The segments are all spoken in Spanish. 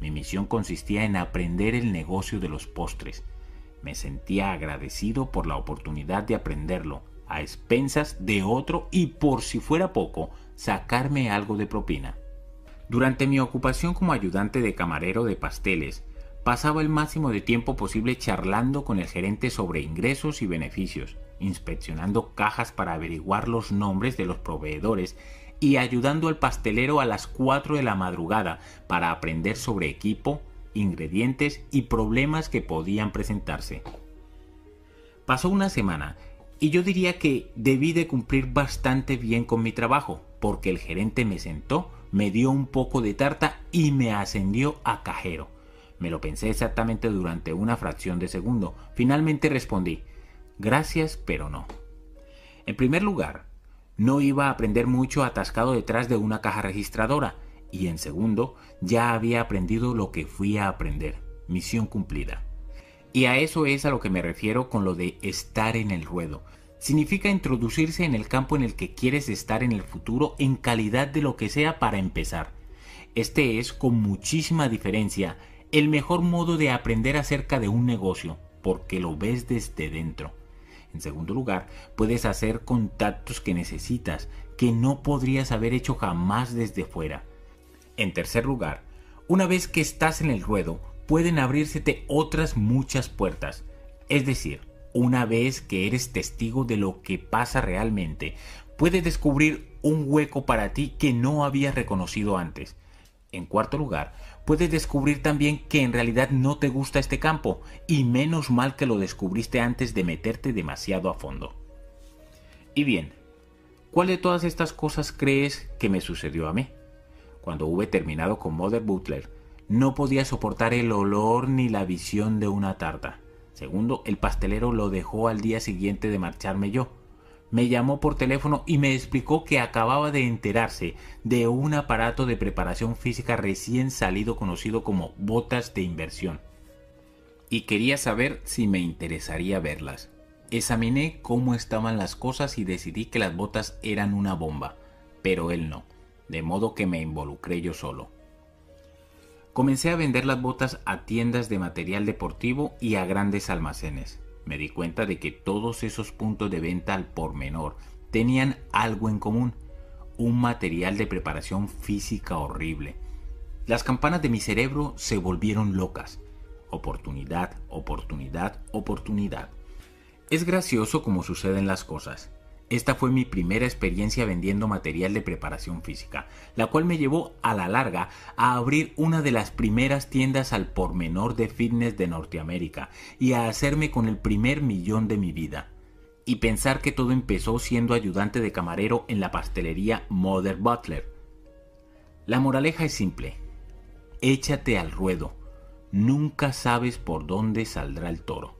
Mi misión consistía en aprender el negocio de los postres. Me sentía agradecido por la oportunidad de aprenderlo, a expensas de otro y por si fuera poco, sacarme algo de propina. Durante mi ocupación como ayudante de camarero de pasteles, pasaba el máximo de tiempo posible charlando con el gerente sobre ingresos y beneficios, inspeccionando cajas para averiguar los nombres de los proveedores y ayudando al pastelero a las 4 de la madrugada para aprender sobre equipo, ingredientes y problemas que podían presentarse. Pasó una semana y yo diría que debí de cumplir bastante bien con mi trabajo, porque el gerente me sentó, me dio un poco de tarta y me ascendió a cajero. Me lo pensé exactamente durante una fracción de segundo. Finalmente respondí, gracias, pero no. En primer lugar, no iba a aprender mucho atascado detrás de una caja registradora. Y en segundo, ya había aprendido lo que fui a aprender. Misión cumplida. Y a eso es a lo que me refiero con lo de estar en el ruedo. Significa introducirse en el campo en el que quieres estar en el futuro en calidad de lo que sea para empezar. Este es, con muchísima diferencia, el mejor modo de aprender acerca de un negocio, porque lo ves desde dentro. En segundo lugar, puedes hacer contactos que necesitas, que no podrías haber hecho jamás desde fuera. En tercer lugar, una vez que estás en el ruedo, pueden abrírsete otras muchas puertas. Es decir, una vez que eres testigo de lo que pasa realmente, puedes descubrir un hueco para ti que no habías reconocido antes. En cuarto lugar, puedes descubrir también que en realidad no te gusta este campo, y menos mal que lo descubriste antes de meterte demasiado a fondo. Y bien, ¿cuál de todas estas cosas crees que me sucedió a mí? Cuando hube terminado con Mother Butler, no podía soportar el olor ni la visión de una tarta. Segundo, el pastelero lo dejó al día siguiente de marcharme yo me llamó por teléfono y me explicó que acababa de enterarse de un aparato de preparación física recién salido conocido como botas de inversión. Y quería saber si me interesaría verlas. Examiné cómo estaban las cosas y decidí que las botas eran una bomba, pero él no, de modo que me involucré yo solo. Comencé a vender las botas a tiendas de material deportivo y a grandes almacenes me di cuenta de que todos esos puntos de venta al por menor tenían algo en común, un material de preparación física horrible. Las campanas de mi cerebro se volvieron locas. Oportunidad, oportunidad, oportunidad. Es gracioso como suceden las cosas. Esta fue mi primera experiencia vendiendo material de preparación física, la cual me llevó a la larga a abrir una de las primeras tiendas al por menor de fitness de Norteamérica y a hacerme con el primer millón de mi vida. Y pensar que todo empezó siendo ayudante de camarero en la pastelería Mother Butler. La moraleja es simple. Échate al ruedo. Nunca sabes por dónde saldrá el toro.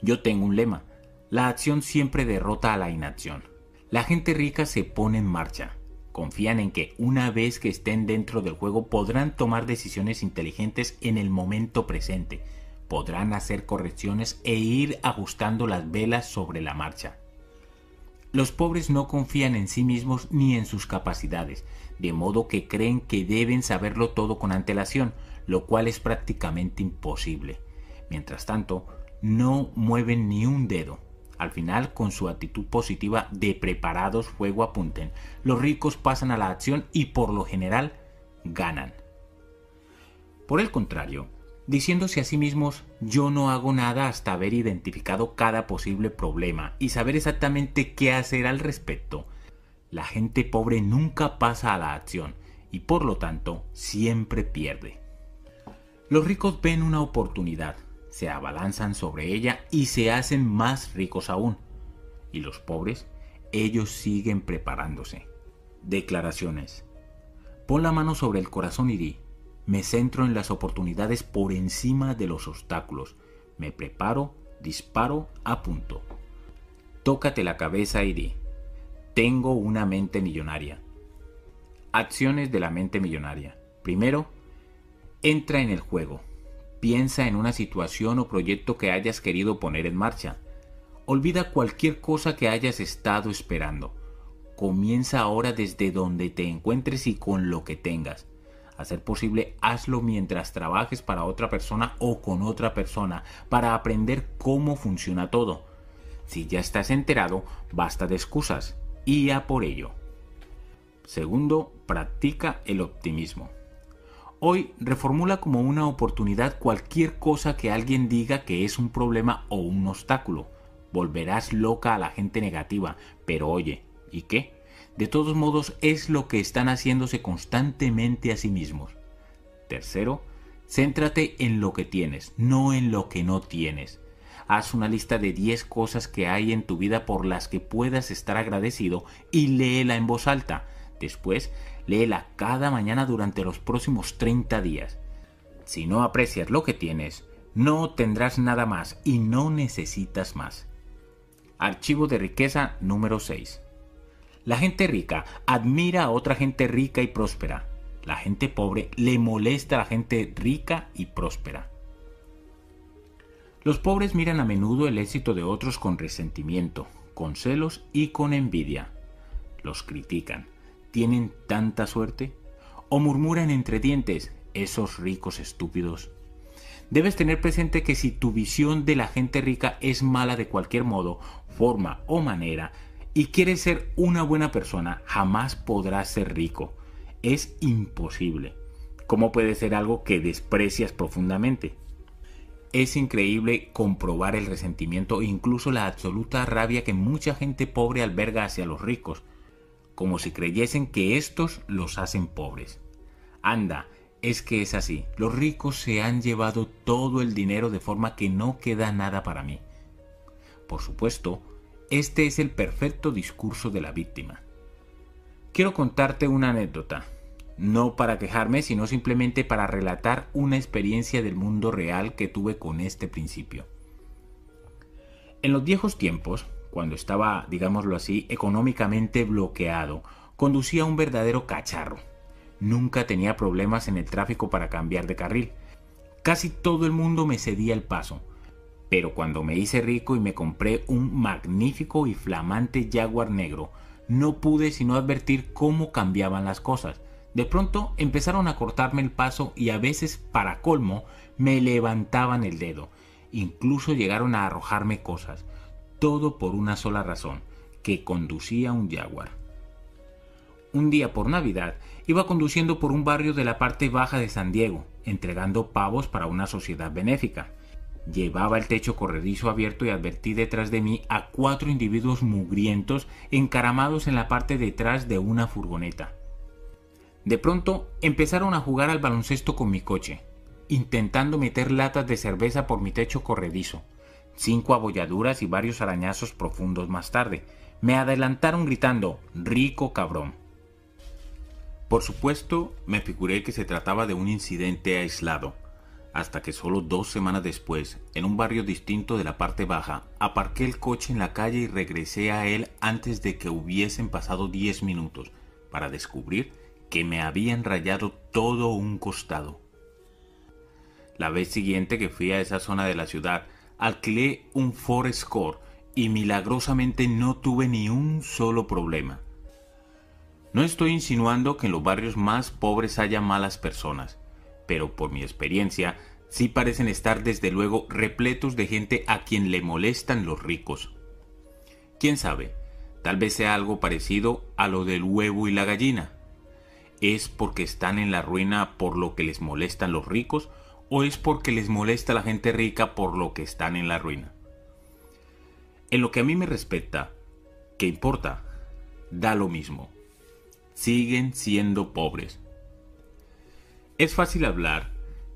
Yo tengo un lema la acción siempre derrota a la inacción. La gente rica se pone en marcha. Confían en que una vez que estén dentro del juego podrán tomar decisiones inteligentes en el momento presente, podrán hacer correcciones e ir ajustando las velas sobre la marcha. Los pobres no confían en sí mismos ni en sus capacidades, de modo que creen que deben saberlo todo con antelación, lo cual es prácticamente imposible. Mientras tanto, no mueven ni un dedo, al final, con su actitud positiva de preparados fuego apunten, los ricos pasan a la acción y por lo general ganan. Por el contrario, diciéndose a sí mismos yo no hago nada hasta haber identificado cada posible problema y saber exactamente qué hacer al respecto, la gente pobre nunca pasa a la acción y por lo tanto siempre pierde. Los ricos ven una oportunidad, se abalanzan sobre ella y se hacen más ricos aún. Y los pobres, ellos siguen preparándose. Declaraciones. Pon la mano sobre el corazón y di, me centro en las oportunidades por encima de los obstáculos. Me preparo, disparo, apunto. Tócate la cabeza y di, tengo una mente millonaria. Acciones de la mente millonaria. Primero, entra en el juego. Piensa en una situación o proyecto que hayas querido poner en marcha. Olvida cualquier cosa que hayas estado esperando. Comienza ahora desde donde te encuentres y con lo que tengas. A ser posible, hazlo mientras trabajes para otra persona o con otra persona, para aprender cómo funciona todo. Si ya estás enterado, basta de excusas, y a por ello. Segundo, practica el optimismo. Hoy reformula como una oportunidad cualquier cosa que alguien diga que es un problema o un obstáculo. Volverás loca a la gente negativa, pero oye, ¿y qué? De todos modos es lo que están haciéndose constantemente a sí mismos. Tercero, céntrate en lo que tienes, no en lo que no tienes. Haz una lista de 10 cosas que hay en tu vida por las que puedas estar agradecido y léela en voz alta. Después, léela cada mañana durante los próximos 30 días. Si no aprecias lo que tienes, no tendrás nada más y no necesitas más. Archivo de riqueza número 6. La gente rica admira a otra gente rica y próspera. La gente pobre le molesta a la gente rica y próspera. Los pobres miran a menudo el éxito de otros con resentimiento, con celos y con envidia. Los critican tienen tanta suerte? ¿O murmuran entre dientes esos ricos estúpidos? Debes tener presente que si tu visión de la gente rica es mala de cualquier modo, forma o manera, y quieres ser una buena persona, jamás podrás ser rico. Es imposible. ¿Cómo puede ser algo que desprecias profundamente? Es increíble comprobar el resentimiento e incluso la absoluta rabia que mucha gente pobre alberga hacia los ricos, como si creyesen que estos los hacen pobres. Anda, es que es así, los ricos se han llevado todo el dinero de forma que no queda nada para mí. Por supuesto, este es el perfecto discurso de la víctima. Quiero contarte una anécdota, no para quejarme, sino simplemente para relatar una experiencia del mundo real que tuve con este principio. En los viejos tiempos, cuando estaba, digámoslo así, económicamente bloqueado, conducía un verdadero cacharro. Nunca tenía problemas en el tráfico para cambiar de carril. Casi todo el mundo me cedía el paso. Pero cuando me hice rico y me compré un magnífico y flamante Jaguar negro, no pude sino advertir cómo cambiaban las cosas. De pronto empezaron a cortarme el paso y a veces, para colmo, me levantaban el dedo. Incluso llegaron a arrojarme cosas todo por una sola razón, que conducía un Jaguar. Un día por Navidad iba conduciendo por un barrio de la parte baja de San Diego, entregando pavos para una sociedad benéfica. Llevaba el techo corredizo abierto y advertí detrás de mí a cuatro individuos mugrientos encaramados en la parte detrás de una furgoneta. De pronto empezaron a jugar al baloncesto con mi coche, intentando meter latas de cerveza por mi techo corredizo cinco abolladuras y varios arañazos profundos más tarde. Me adelantaron gritando, rico cabrón. Por supuesto, me figuré que se trataba de un incidente aislado, hasta que solo dos semanas después, en un barrio distinto de la parte baja, aparqué el coche en la calle y regresé a él antes de que hubiesen pasado diez minutos, para descubrir que me habían rayado todo un costado. La vez siguiente que fui a esa zona de la ciudad, alquilé un Ford Score y milagrosamente no tuve ni un solo problema. No estoy insinuando que en los barrios más pobres haya malas personas, pero por mi experiencia sí parecen estar desde luego repletos de gente a quien le molestan los ricos. ¿Quién sabe? Tal vez sea algo parecido a lo del huevo y la gallina. ¿Es porque están en la ruina por lo que les molestan los ricos o es porque les molesta a la gente rica por lo que están en la ruina. En lo que a mí me respecta, ¿qué importa? Da lo mismo. Siguen siendo pobres. Es fácil hablar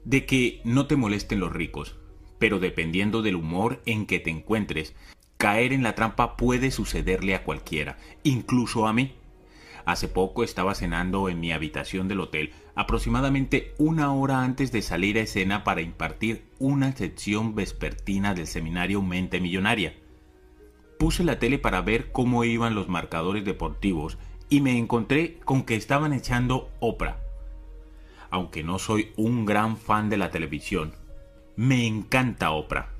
de que no te molesten los ricos, pero dependiendo del humor en que te encuentres, caer en la trampa puede sucederle a cualquiera, incluso a mí. Hace poco estaba cenando en mi habitación del hotel, aproximadamente una hora antes de salir a escena para impartir una sección vespertina del seminario Mente Millonaria. Puse la tele para ver cómo iban los marcadores deportivos y me encontré con que estaban echando Oprah. Aunque no soy un gran fan de la televisión, me encanta Oprah.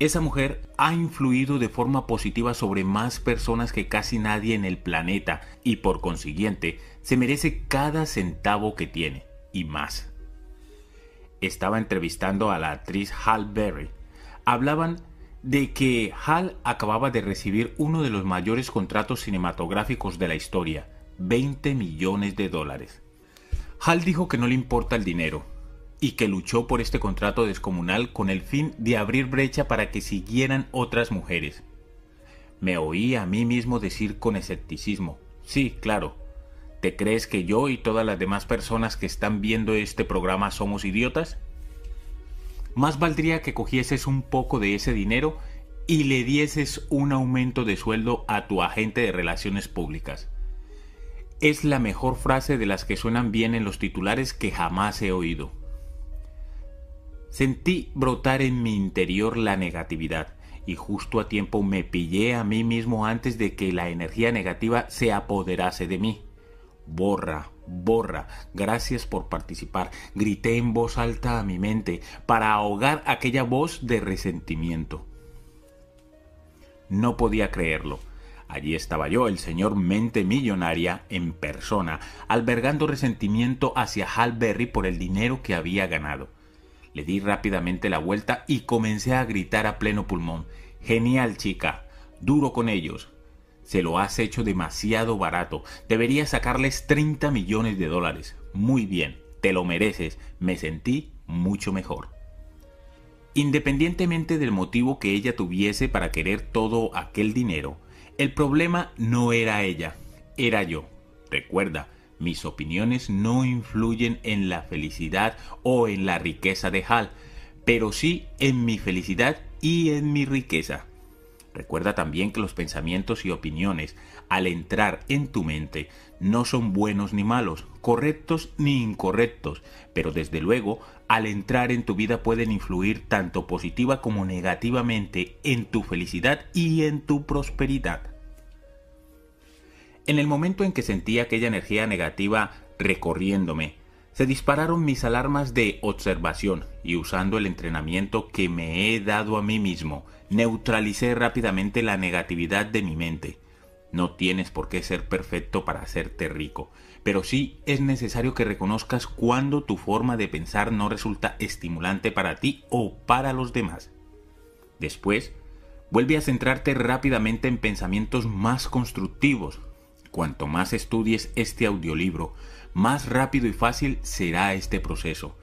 Esa mujer ha influido de forma positiva sobre más personas que casi nadie en el planeta y por consiguiente se merece cada centavo que tiene. y más. Estaba entrevistando a la actriz Hal Berry. Hablaban de que Hal acababa de recibir uno de los mayores contratos cinematográficos de la historia, 20 millones de dólares. Hal dijo que no le importa el dinero y que luchó por este contrato descomunal con el fin de abrir brecha para que siguieran otras mujeres. Me oí a mí mismo decir con escepticismo, sí, claro, ¿te crees que yo y todas las demás personas que están viendo este programa somos idiotas? Más valdría que cogieses un poco de ese dinero y le dieses un aumento de sueldo a tu agente de relaciones públicas. Es la mejor frase de las que suenan bien en los titulares que jamás he oído. Sentí brotar en mi interior la negatividad y justo a tiempo me pillé a mí mismo antes de que la energía negativa se apoderase de mí. Borra, borra, gracias por participar, grité en voz alta a mi mente para ahogar aquella voz de resentimiento. No podía creerlo. Allí estaba yo, el señor mente millonaria, en persona, albergando resentimiento hacia Hal Berry por el dinero que había ganado. Le di rápidamente la vuelta y comencé a gritar a pleno pulmón. Genial, chica. Duro con ellos. Se lo has hecho demasiado barato. Deberías sacarles 30 millones de dólares. Muy bien, te lo mereces. Me sentí mucho mejor. Independientemente del motivo que ella tuviese para querer todo aquel dinero, el problema no era ella, era yo. Recuerda, mis opiniones no influyen en la felicidad o en la riqueza de Hal, pero sí en mi felicidad y en mi riqueza. Recuerda también que los pensamientos y opiniones, al entrar en tu mente, no son buenos ni malos, correctos ni incorrectos, pero desde luego, al entrar en tu vida pueden influir tanto positiva como negativamente en tu felicidad y en tu prosperidad. En el momento en que sentí aquella energía negativa recorriéndome, se dispararon mis alarmas de observación y usando el entrenamiento que me he dado a mí mismo, neutralicé rápidamente la negatividad de mi mente. No tienes por qué ser perfecto para hacerte rico, pero sí es necesario que reconozcas cuando tu forma de pensar no resulta estimulante para ti o para los demás. Después, vuelve a centrarte rápidamente en pensamientos más constructivos. Cuanto más estudies este audiolibro, más rápido y fácil será este proceso.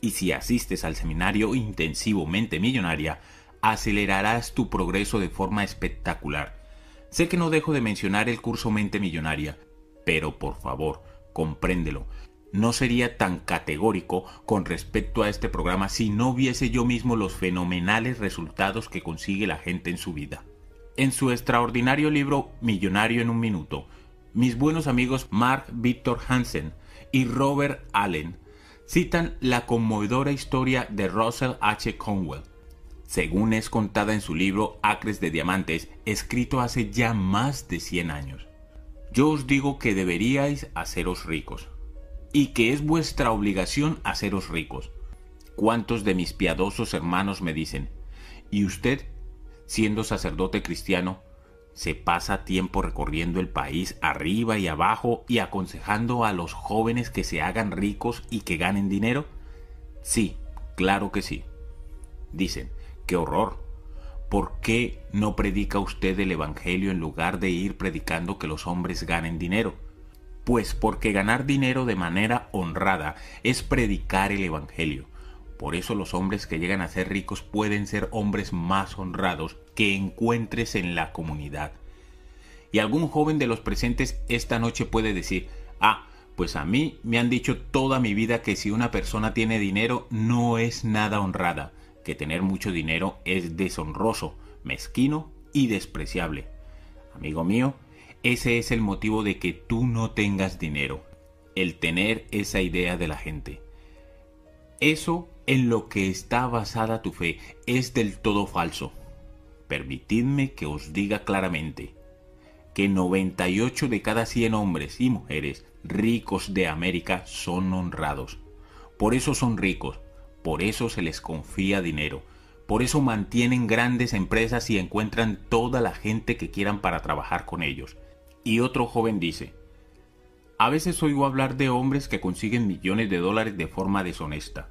Y si asistes al seminario intensivo Mente Millonaria, acelerarás tu progreso de forma espectacular. Sé que no dejo de mencionar el curso Mente Millonaria, pero por favor, compréndelo. No sería tan categórico con respecto a este programa si no viese yo mismo los fenomenales resultados que consigue la gente en su vida. En su extraordinario libro Millonario en un Minuto, mis buenos amigos Mark Victor Hansen y Robert Allen citan la conmovedora historia de Russell H. Conwell, según es contada en su libro Acres de Diamantes, escrito hace ya más de 100 años. Yo os digo que deberíais haceros ricos, y que es vuestra obligación haceros ricos. ¿Cuántos de mis piadosos hermanos me dicen, ¿y usted, siendo sacerdote cristiano, se pasa tiempo recorriendo el país arriba y abajo y aconsejando a los jóvenes que se hagan ricos y que ganen dinero? Sí, claro que sí. Dicen, qué horror. ¿Por qué no predica usted el Evangelio en lugar de ir predicando que los hombres ganen dinero? Pues porque ganar dinero de manera honrada es predicar el Evangelio. Por eso los hombres que llegan a ser ricos pueden ser hombres más honrados que encuentres en la comunidad. Y algún joven de los presentes esta noche puede decir, ah, pues a mí me han dicho toda mi vida que si una persona tiene dinero no es nada honrada, que tener mucho dinero es deshonroso, mezquino y despreciable. Amigo mío, ese es el motivo de que tú no tengas dinero, el tener esa idea de la gente. Eso en lo que está basada tu fe es del todo falso. Permitidme que os diga claramente que 98 de cada 100 hombres y mujeres ricos de América son honrados. Por eso son ricos, por eso se les confía dinero, por eso mantienen grandes empresas y encuentran toda la gente que quieran para trabajar con ellos. Y otro joven dice, A veces oigo hablar de hombres que consiguen millones de dólares de forma deshonesta.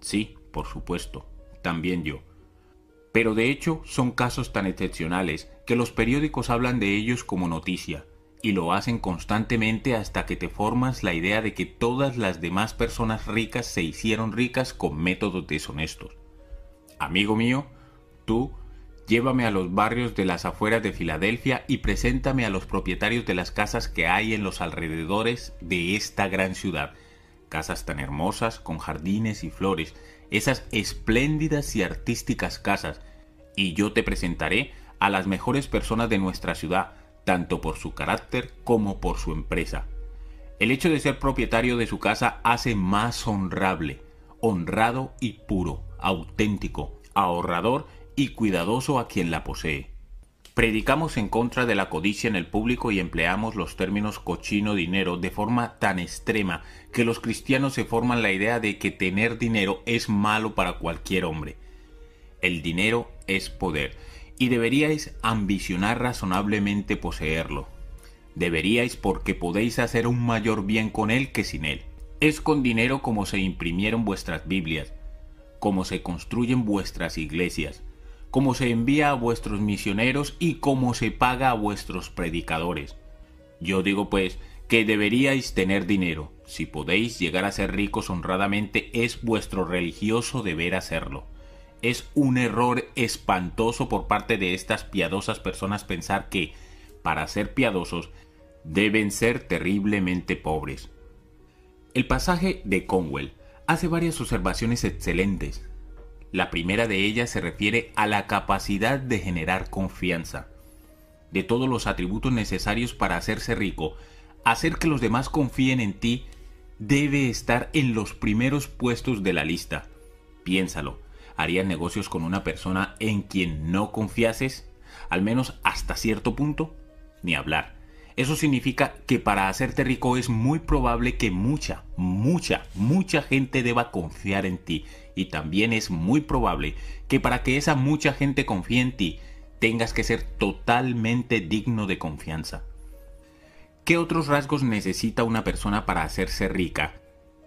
Sí, por supuesto, también yo. Pero de hecho son casos tan excepcionales que los periódicos hablan de ellos como noticia, y lo hacen constantemente hasta que te formas la idea de que todas las demás personas ricas se hicieron ricas con métodos deshonestos. Amigo mío, tú Llévame a los barrios de las afueras de Filadelfia y preséntame a los propietarios de las casas que hay en los alrededores de esta gran ciudad. Casas tan hermosas, con jardines y flores, esas espléndidas y artísticas casas. Y yo te presentaré a las mejores personas de nuestra ciudad, tanto por su carácter como por su empresa. El hecho de ser propietario de su casa hace más honrable, honrado y puro, auténtico, ahorrador y cuidadoso a quien la posee. Predicamos en contra de la codicia en el público y empleamos los términos cochino dinero de forma tan extrema que los cristianos se forman la idea de que tener dinero es malo para cualquier hombre. El dinero es poder y deberíais ambicionar razonablemente poseerlo. Deberíais porque podéis hacer un mayor bien con él que sin él. Es con dinero como se imprimieron vuestras Biblias, como se construyen vuestras iglesias, cómo se envía a vuestros misioneros y cómo se paga a vuestros predicadores. Yo digo pues que deberíais tener dinero. Si podéis llegar a ser ricos honradamente, es vuestro religioso deber hacerlo. Es un error espantoso por parte de estas piadosas personas pensar que, para ser piadosos, deben ser terriblemente pobres. El pasaje de Conwell hace varias observaciones excelentes la primera de ellas se refiere a la capacidad de generar confianza. De todos los atributos necesarios para hacerse rico, hacer que los demás confíen en ti debe estar en los primeros puestos de la lista. Piénsalo, ¿harías negocios con una persona en quien no confiases? Al menos hasta cierto punto. Ni hablar. Eso significa que para hacerte rico es muy probable que mucha, mucha, mucha gente deba confiar en ti. Y también es muy probable que para que esa mucha gente confíe en ti, tengas que ser totalmente digno de confianza. ¿Qué otros rasgos necesita una persona para hacerse rica?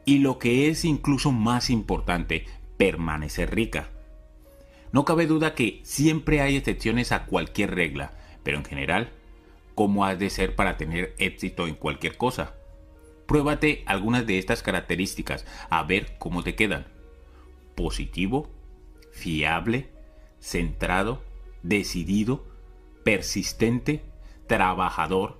Y lo que es incluso más importante, permanecer rica. No cabe duda que siempre hay excepciones a cualquier regla, pero en general cómo has de ser para tener éxito en cualquier cosa. Pruébate algunas de estas características a ver cómo te quedan. Positivo, fiable, centrado, decidido, persistente, trabajador,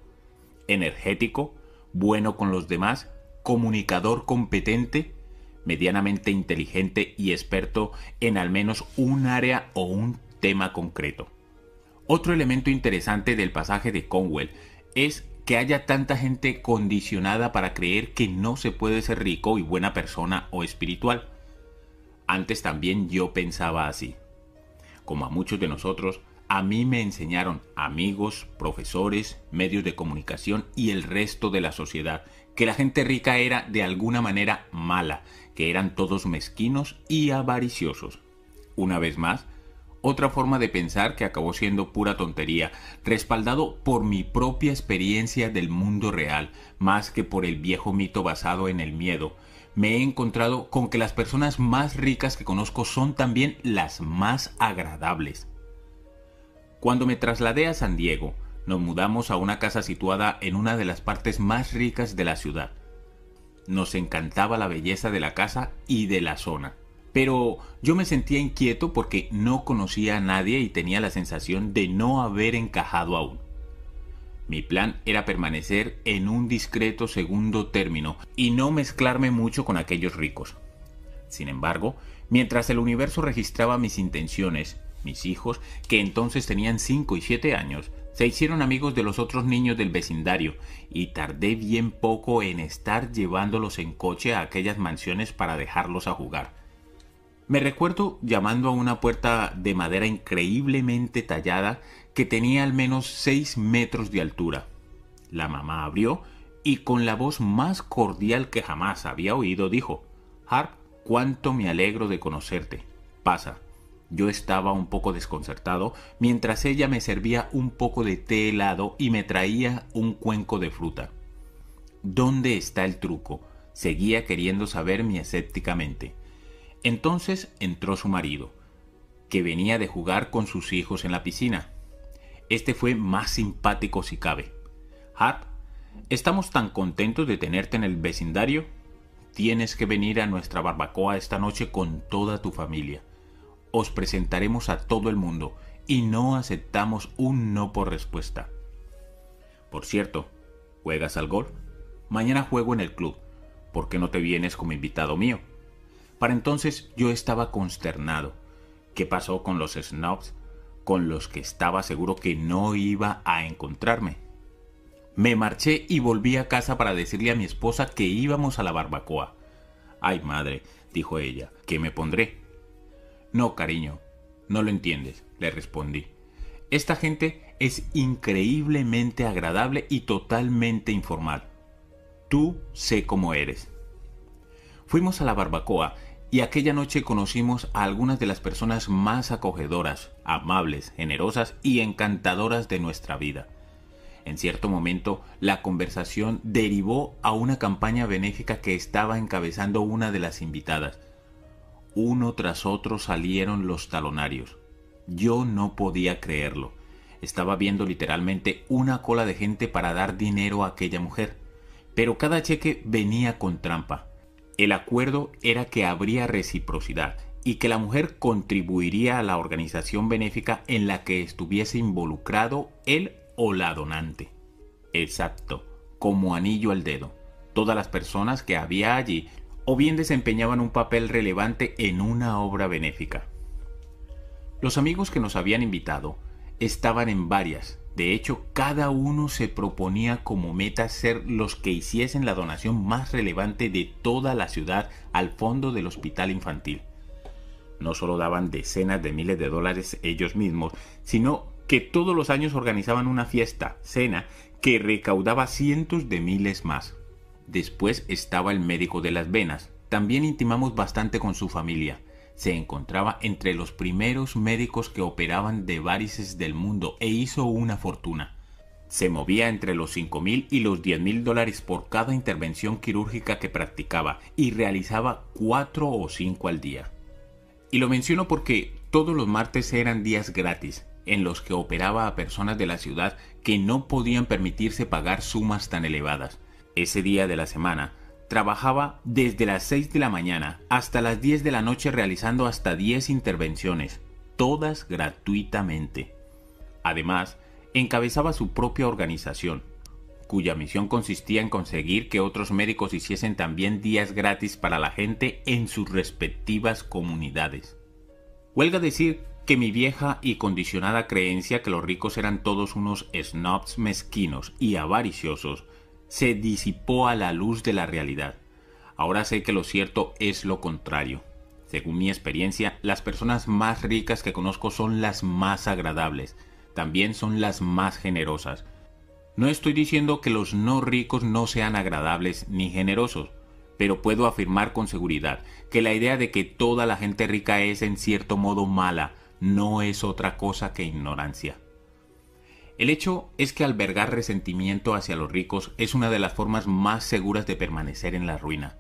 energético, bueno con los demás, comunicador competente, medianamente inteligente y experto en al menos un área o un tema concreto. Otro elemento interesante del pasaje de Conwell es que haya tanta gente condicionada para creer que no se puede ser rico y buena persona o espiritual. Antes también yo pensaba así. Como a muchos de nosotros, a mí me enseñaron amigos, profesores, medios de comunicación y el resto de la sociedad que la gente rica era de alguna manera mala, que eran todos mezquinos y avariciosos. Una vez más, otra forma de pensar que acabó siendo pura tontería, respaldado por mi propia experiencia del mundo real, más que por el viejo mito basado en el miedo. Me he encontrado con que las personas más ricas que conozco son también las más agradables. Cuando me trasladé a San Diego, nos mudamos a una casa situada en una de las partes más ricas de la ciudad. Nos encantaba la belleza de la casa y de la zona pero yo me sentía inquieto porque no conocía a nadie y tenía la sensación de no haber encajado aún. Mi plan era permanecer en un discreto segundo término y no mezclarme mucho con aquellos ricos. Sin embargo, mientras el universo registraba mis intenciones, mis hijos, que entonces tenían 5 y 7 años, se hicieron amigos de los otros niños del vecindario y tardé bien poco en estar llevándolos en coche a aquellas mansiones para dejarlos a jugar. Me recuerdo llamando a una puerta de madera increíblemente tallada que tenía al menos 6 metros de altura. La mamá abrió y con la voz más cordial que jamás había oído dijo, Harp, cuánto me alegro de conocerte. Pasa. Yo estaba un poco desconcertado mientras ella me servía un poco de té helado y me traía un cuenco de fruta. ¿Dónde está el truco? Seguía queriendo saber mi escépticamente. Entonces entró su marido, que venía de jugar con sus hijos en la piscina. Este fue más simpático si cabe. Hart, estamos tan contentos de tenerte en el vecindario. Tienes que venir a nuestra barbacoa esta noche con toda tu familia. Os presentaremos a todo el mundo y no aceptamos un no por respuesta. Por cierto, ¿juegas al golf? Mañana juego en el club. ¿Por qué no te vienes como invitado mío? Para entonces yo estaba consternado. ¿Qué pasó con los snobs con los que estaba seguro que no iba a encontrarme? Me marché y volví a casa para decirle a mi esposa que íbamos a la barbacoa. Ay, madre, dijo ella, ¿qué me pondré? No, cariño, no lo entiendes, le respondí. Esta gente es increíblemente agradable y totalmente informal. Tú sé cómo eres. Fuimos a la barbacoa y aquella noche conocimos a algunas de las personas más acogedoras, amables, generosas y encantadoras de nuestra vida. En cierto momento, la conversación derivó a una campaña benéfica que estaba encabezando una de las invitadas. Uno tras otro salieron los talonarios. Yo no podía creerlo. Estaba viendo literalmente una cola de gente para dar dinero a aquella mujer. Pero cada cheque venía con trampa. El acuerdo era que habría reciprocidad y que la mujer contribuiría a la organización benéfica en la que estuviese involucrado él o la donante. Exacto, como anillo al dedo. Todas las personas que había allí o bien desempeñaban un papel relevante en una obra benéfica. Los amigos que nos habían invitado estaban en varias. De hecho, cada uno se proponía como meta ser los que hiciesen la donación más relevante de toda la ciudad al fondo del hospital infantil. No solo daban decenas de miles de dólares ellos mismos, sino que todos los años organizaban una fiesta, cena, que recaudaba cientos de miles más. Después estaba el médico de las venas. También intimamos bastante con su familia se encontraba entre los primeros médicos que operaban de varices del mundo e hizo una fortuna. Se movía entre los 5 mil y los 10 mil dólares por cada intervención quirúrgica que practicaba y realizaba 4 o 5 al día. Y lo menciono porque todos los martes eran días gratis, en los que operaba a personas de la ciudad que no podían permitirse pagar sumas tan elevadas. Ese día de la semana Trabajaba desde las 6 de la mañana hasta las 10 de la noche realizando hasta 10 intervenciones, todas gratuitamente. Además, encabezaba su propia organización, cuya misión consistía en conseguir que otros médicos hiciesen también días gratis para la gente en sus respectivas comunidades. Huelga decir que mi vieja y condicionada creencia que los ricos eran todos unos snobs mezquinos y avariciosos se disipó a la luz de la realidad. Ahora sé que lo cierto es lo contrario. Según mi experiencia, las personas más ricas que conozco son las más agradables, también son las más generosas. No estoy diciendo que los no ricos no sean agradables ni generosos, pero puedo afirmar con seguridad que la idea de que toda la gente rica es en cierto modo mala no es otra cosa que ignorancia. El hecho es que albergar resentimiento hacia los ricos es una de las formas más seguras de permanecer en la ruina.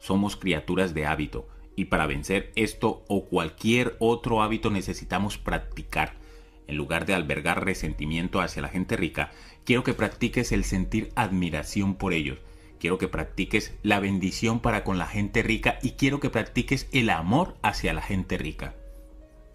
Somos criaturas de hábito, y para vencer esto o cualquier otro hábito necesitamos practicar. En lugar de albergar resentimiento hacia la gente rica, quiero que practiques el sentir admiración por ellos. Quiero que practiques la bendición para con la gente rica y quiero que practiques el amor hacia la gente rica.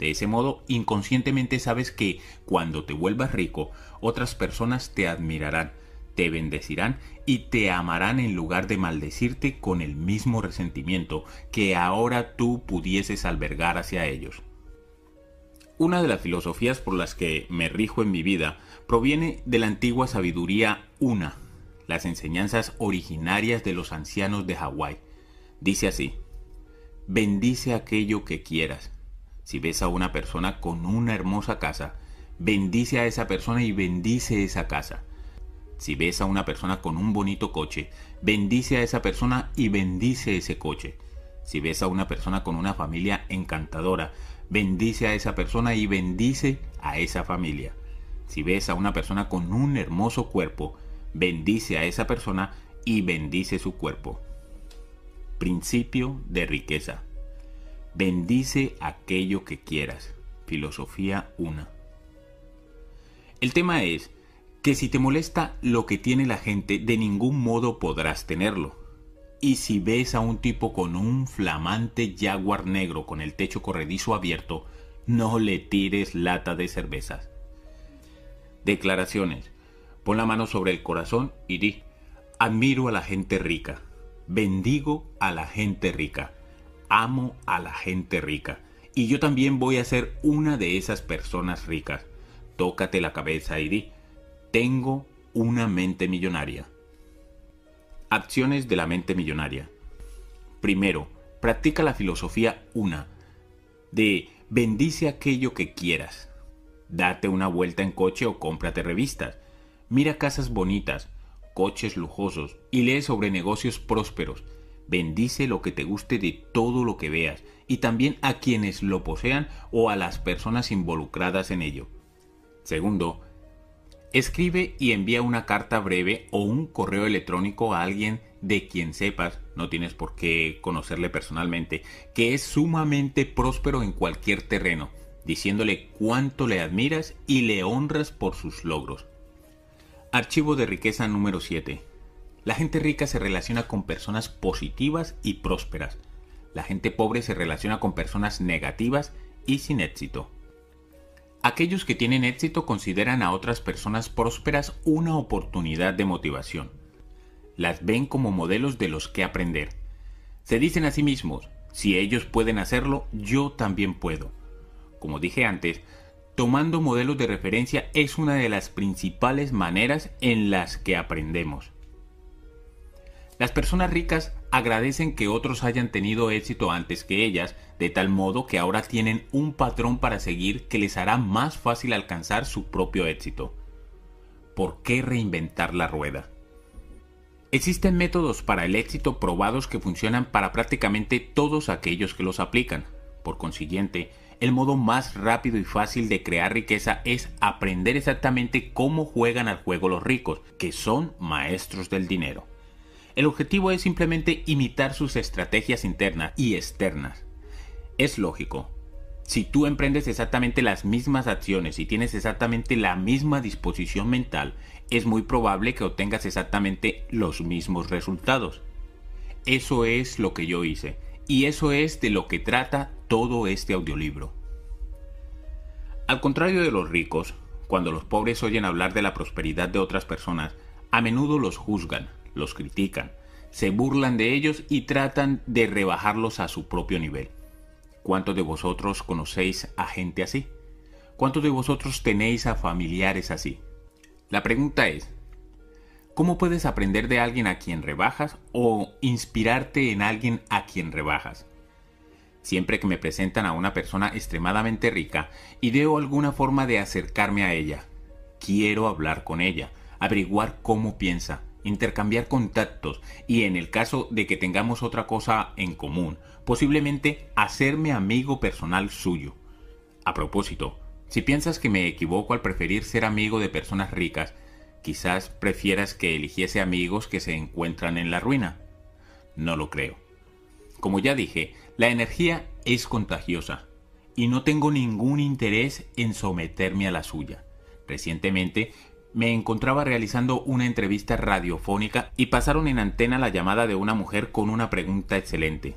De ese modo, inconscientemente sabes que cuando te vuelvas rico, otras personas te admirarán, te bendecirán y te amarán en lugar de maldecirte con el mismo resentimiento que ahora tú pudieses albergar hacia ellos. Una de las filosofías por las que me rijo en mi vida proviene de la antigua sabiduría una, las enseñanzas originarias de los ancianos de Hawái. Dice así, bendice aquello que quieras, si ves a una persona con una hermosa casa, bendice a esa persona y bendice esa casa. Si ves a una persona con un bonito coche, bendice a esa persona y bendice ese coche. Si ves a una persona con una familia encantadora, bendice a esa persona y bendice a esa familia. Si ves a una persona con un hermoso cuerpo, bendice a esa persona y bendice su cuerpo. Principio de riqueza. Bendice aquello que quieras. Filosofía 1. El tema es que si te molesta lo que tiene la gente, de ningún modo podrás tenerlo. Y si ves a un tipo con un flamante jaguar negro con el techo corredizo abierto, no le tires lata de cervezas. Declaraciones. Pon la mano sobre el corazón y di, admiro a la gente rica, bendigo a la gente rica, amo a la gente rica. Y yo también voy a ser una de esas personas ricas. Tócate la cabeza y di, tengo una mente millonaria. Acciones de la mente millonaria. Primero, practica la filosofía una de bendice aquello que quieras. Date una vuelta en coche o cómprate revistas. Mira casas bonitas, coches lujosos y lee sobre negocios prósperos. Bendice lo que te guste de todo lo que veas y también a quienes lo posean o a las personas involucradas en ello. Segundo, Escribe y envía una carta breve o un correo electrónico a alguien de quien sepas, no tienes por qué conocerle personalmente, que es sumamente próspero en cualquier terreno, diciéndole cuánto le admiras y le honras por sus logros. Archivo de riqueza número 7. La gente rica se relaciona con personas positivas y prósperas. La gente pobre se relaciona con personas negativas y sin éxito. Aquellos que tienen éxito consideran a otras personas prósperas una oportunidad de motivación. Las ven como modelos de los que aprender. Se dicen a sí mismos, si ellos pueden hacerlo, yo también puedo. Como dije antes, tomando modelos de referencia es una de las principales maneras en las que aprendemos. Las personas ricas agradecen que otros hayan tenido éxito antes que ellas, de tal modo que ahora tienen un patrón para seguir que les hará más fácil alcanzar su propio éxito. ¿Por qué reinventar la rueda? Existen métodos para el éxito probados que funcionan para prácticamente todos aquellos que los aplican. Por consiguiente, el modo más rápido y fácil de crear riqueza es aprender exactamente cómo juegan al juego los ricos, que son maestros del dinero. El objetivo es simplemente imitar sus estrategias internas y externas. Es lógico. Si tú emprendes exactamente las mismas acciones y tienes exactamente la misma disposición mental, es muy probable que obtengas exactamente los mismos resultados. Eso es lo que yo hice y eso es de lo que trata todo este audiolibro. Al contrario de los ricos, cuando los pobres oyen hablar de la prosperidad de otras personas, a menudo los juzgan, los critican, se burlan de ellos y tratan de rebajarlos a su propio nivel. ¿Cuántos de vosotros conocéis a gente así? ¿Cuántos de vosotros tenéis a familiares así? La pregunta es, ¿cómo puedes aprender de alguien a quien rebajas o inspirarte en alguien a quien rebajas? Siempre que me presentan a una persona extremadamente rica, ideo alguna forma de acercarme a ella. Quiero hablar con ella, averiguar cómo piensa, intercambiar contactos y en el caso de que tengamos otra cosa en común, posiblemente hacerme amigo personal suyo. A propósito, si piensas que me equivoco al preferir ser amigo de personas ricas, quizás prefieras que eligiese amigos que se encuentran en la ruina. No lo creo. Como ya dije, la energía es contagiosa y no tengo ningún interés en someterme a la suya. Recientemente me encontraba realizando una entrevista radiofónica y pasaron en antena la llamada de una mujer con una pregunta excelente.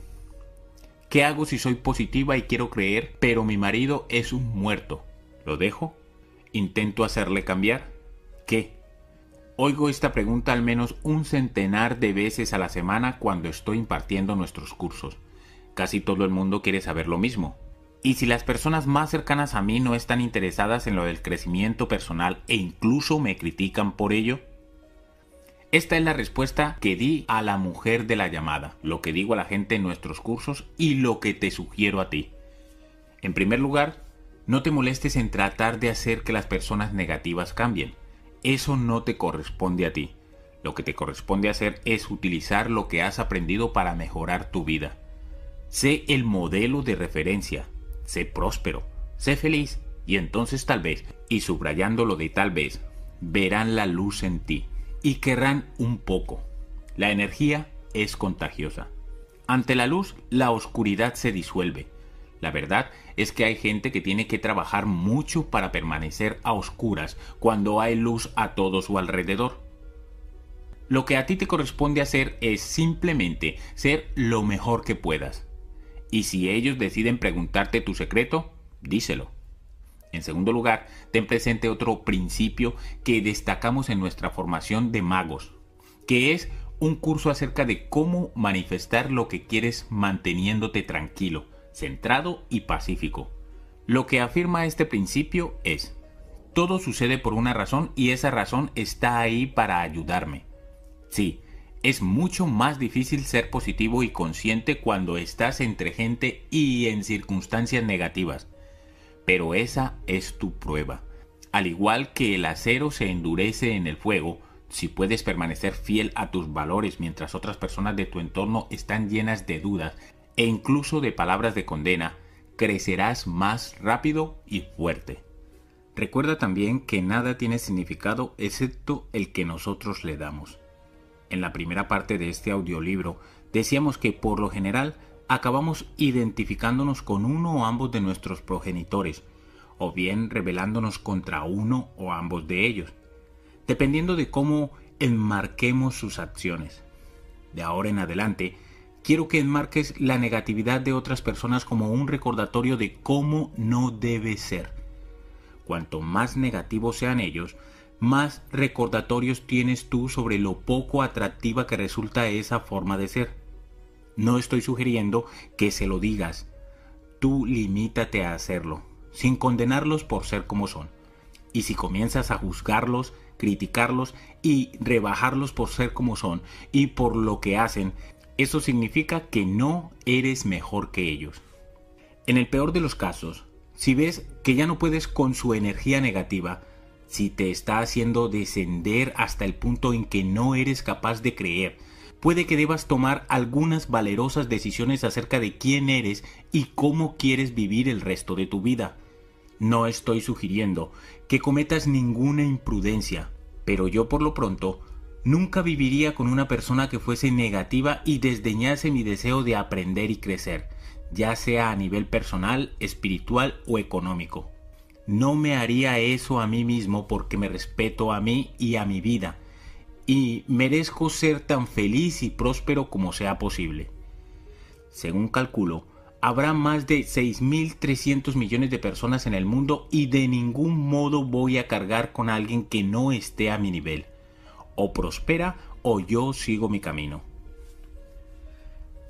¿Qué hago si soy positiva y quiero creer, pero mi marido es un muerto? ¿Lo dejo? ¿Intento hacerle cambiar? ¿Qué? Oigo esta pregunta al menos un centenar de veces a la semana cuando estoy impartiendo nuestros cursos. Casi todo el mundo quiere saber lo mismo. Y si las personas más cercanas a mí no están interesadas en lo del crecimiento personal e incluso me critican por ello, esta es la respuesta que di a la mujer de la llamada, lo que digo a la gente en nuestros cursos y lo que te sugiero a ti. En primer lugar, no te molestes en tratar de hacer que las personas negativas cambien. Eso no te corresponde a ti. Lo que te corresponde hacer es utilizar lo que has aprendido para mejorar tu vida. Sé el modelo de referencia, sé próspero, sé feliz, y entonces tal vez, y subrayando lo de tal vez, verán la luz en ti y querrán un poco. La energía es contagiosa. Ante la luz, la oscuridad se disuelve. La verdad es que hay gente que tiene que trabajar mucho para permanecer a oscuras cuando hay luz a todo su alrededor. Lo que a ti te corresponde hacer es simplemente ser lo mejor que puedas. Y si ellos deciden preguntarte tu secreto, díselo. En segundo lugar, ten presente otro principio que destacamos en nuestra formación de magos, que es un curso acerca de cómo manifestar lo que quieres manteniéndote tranquilo, centrado y pacífico. Lo que afirma este principio es, todo sucede por una razón y esa razón está ahí para ayudarme. Sí, es mucho más difícil ser positivo y consciente cuando estás entre gente y en circunstancias negativas. Pero esa es tu prueba. Al igual que el acero se endurece en el fuego, si puedes permanecer fiel a tus valores mientras otras personas de tu entorno están llenas de dudas e incluso de palabras de condena, crecerás más rápido y fuerte. Recuerda también que nada tiene significado excepto el que nosotros le damos. En la primera parte de este audiolibro decíamos que por lo general acabamos identificándonos con uno o ambos de nuestros progenitores, o bien rebelándonos contra uno o ambos de ellos, dependiendo de cómo enmarquemos sus acciones. De ahora en adelante, quiero que enmarques la negatividad de otras personas como un recordatorio de cómo no debe ser. Cuanto más negativos sean ellos, más recordatorios tienes tú sobre lo poco atractiva que resulta esa forma de ser. No estoy sugiriendo que se lo digas. Tú limítate a hacerlo, sin condenarlos por ser como son. Y si comienzas a juzgarlos, criticarlos y rebajarlos por ser como son y por lo que hacen, eso significa que no eres mejor que ellos. En el peor de los casos, si ves que ya no puedes con su energía negativa, si te está haciendo descender hasta el punto en que no eres capaz de creer, puede que debas tomar algunas valerosas decisiones acerca de quién eres y cómo quieres vivir el resto de tu vida. No estoy sugiriendo que cometas ninguna imprudencia, pero yo por lo pronto nunca viviría con una persona que fuese negativa y desdeñase mi deseo de aprender y crecer, ya sea a nivel personal, espiritual o económico. No me haría eso a mí mismo porque me respeto a mí y a mi vida, y merezco ser tan feliz y próspero como sea posible. Según calculo, habrá más de 6.300 millones de personas en el mundo y de ningún modo voy a cargar con alguien que no esté a mi nivel. O prospera o yo sigo mi camino.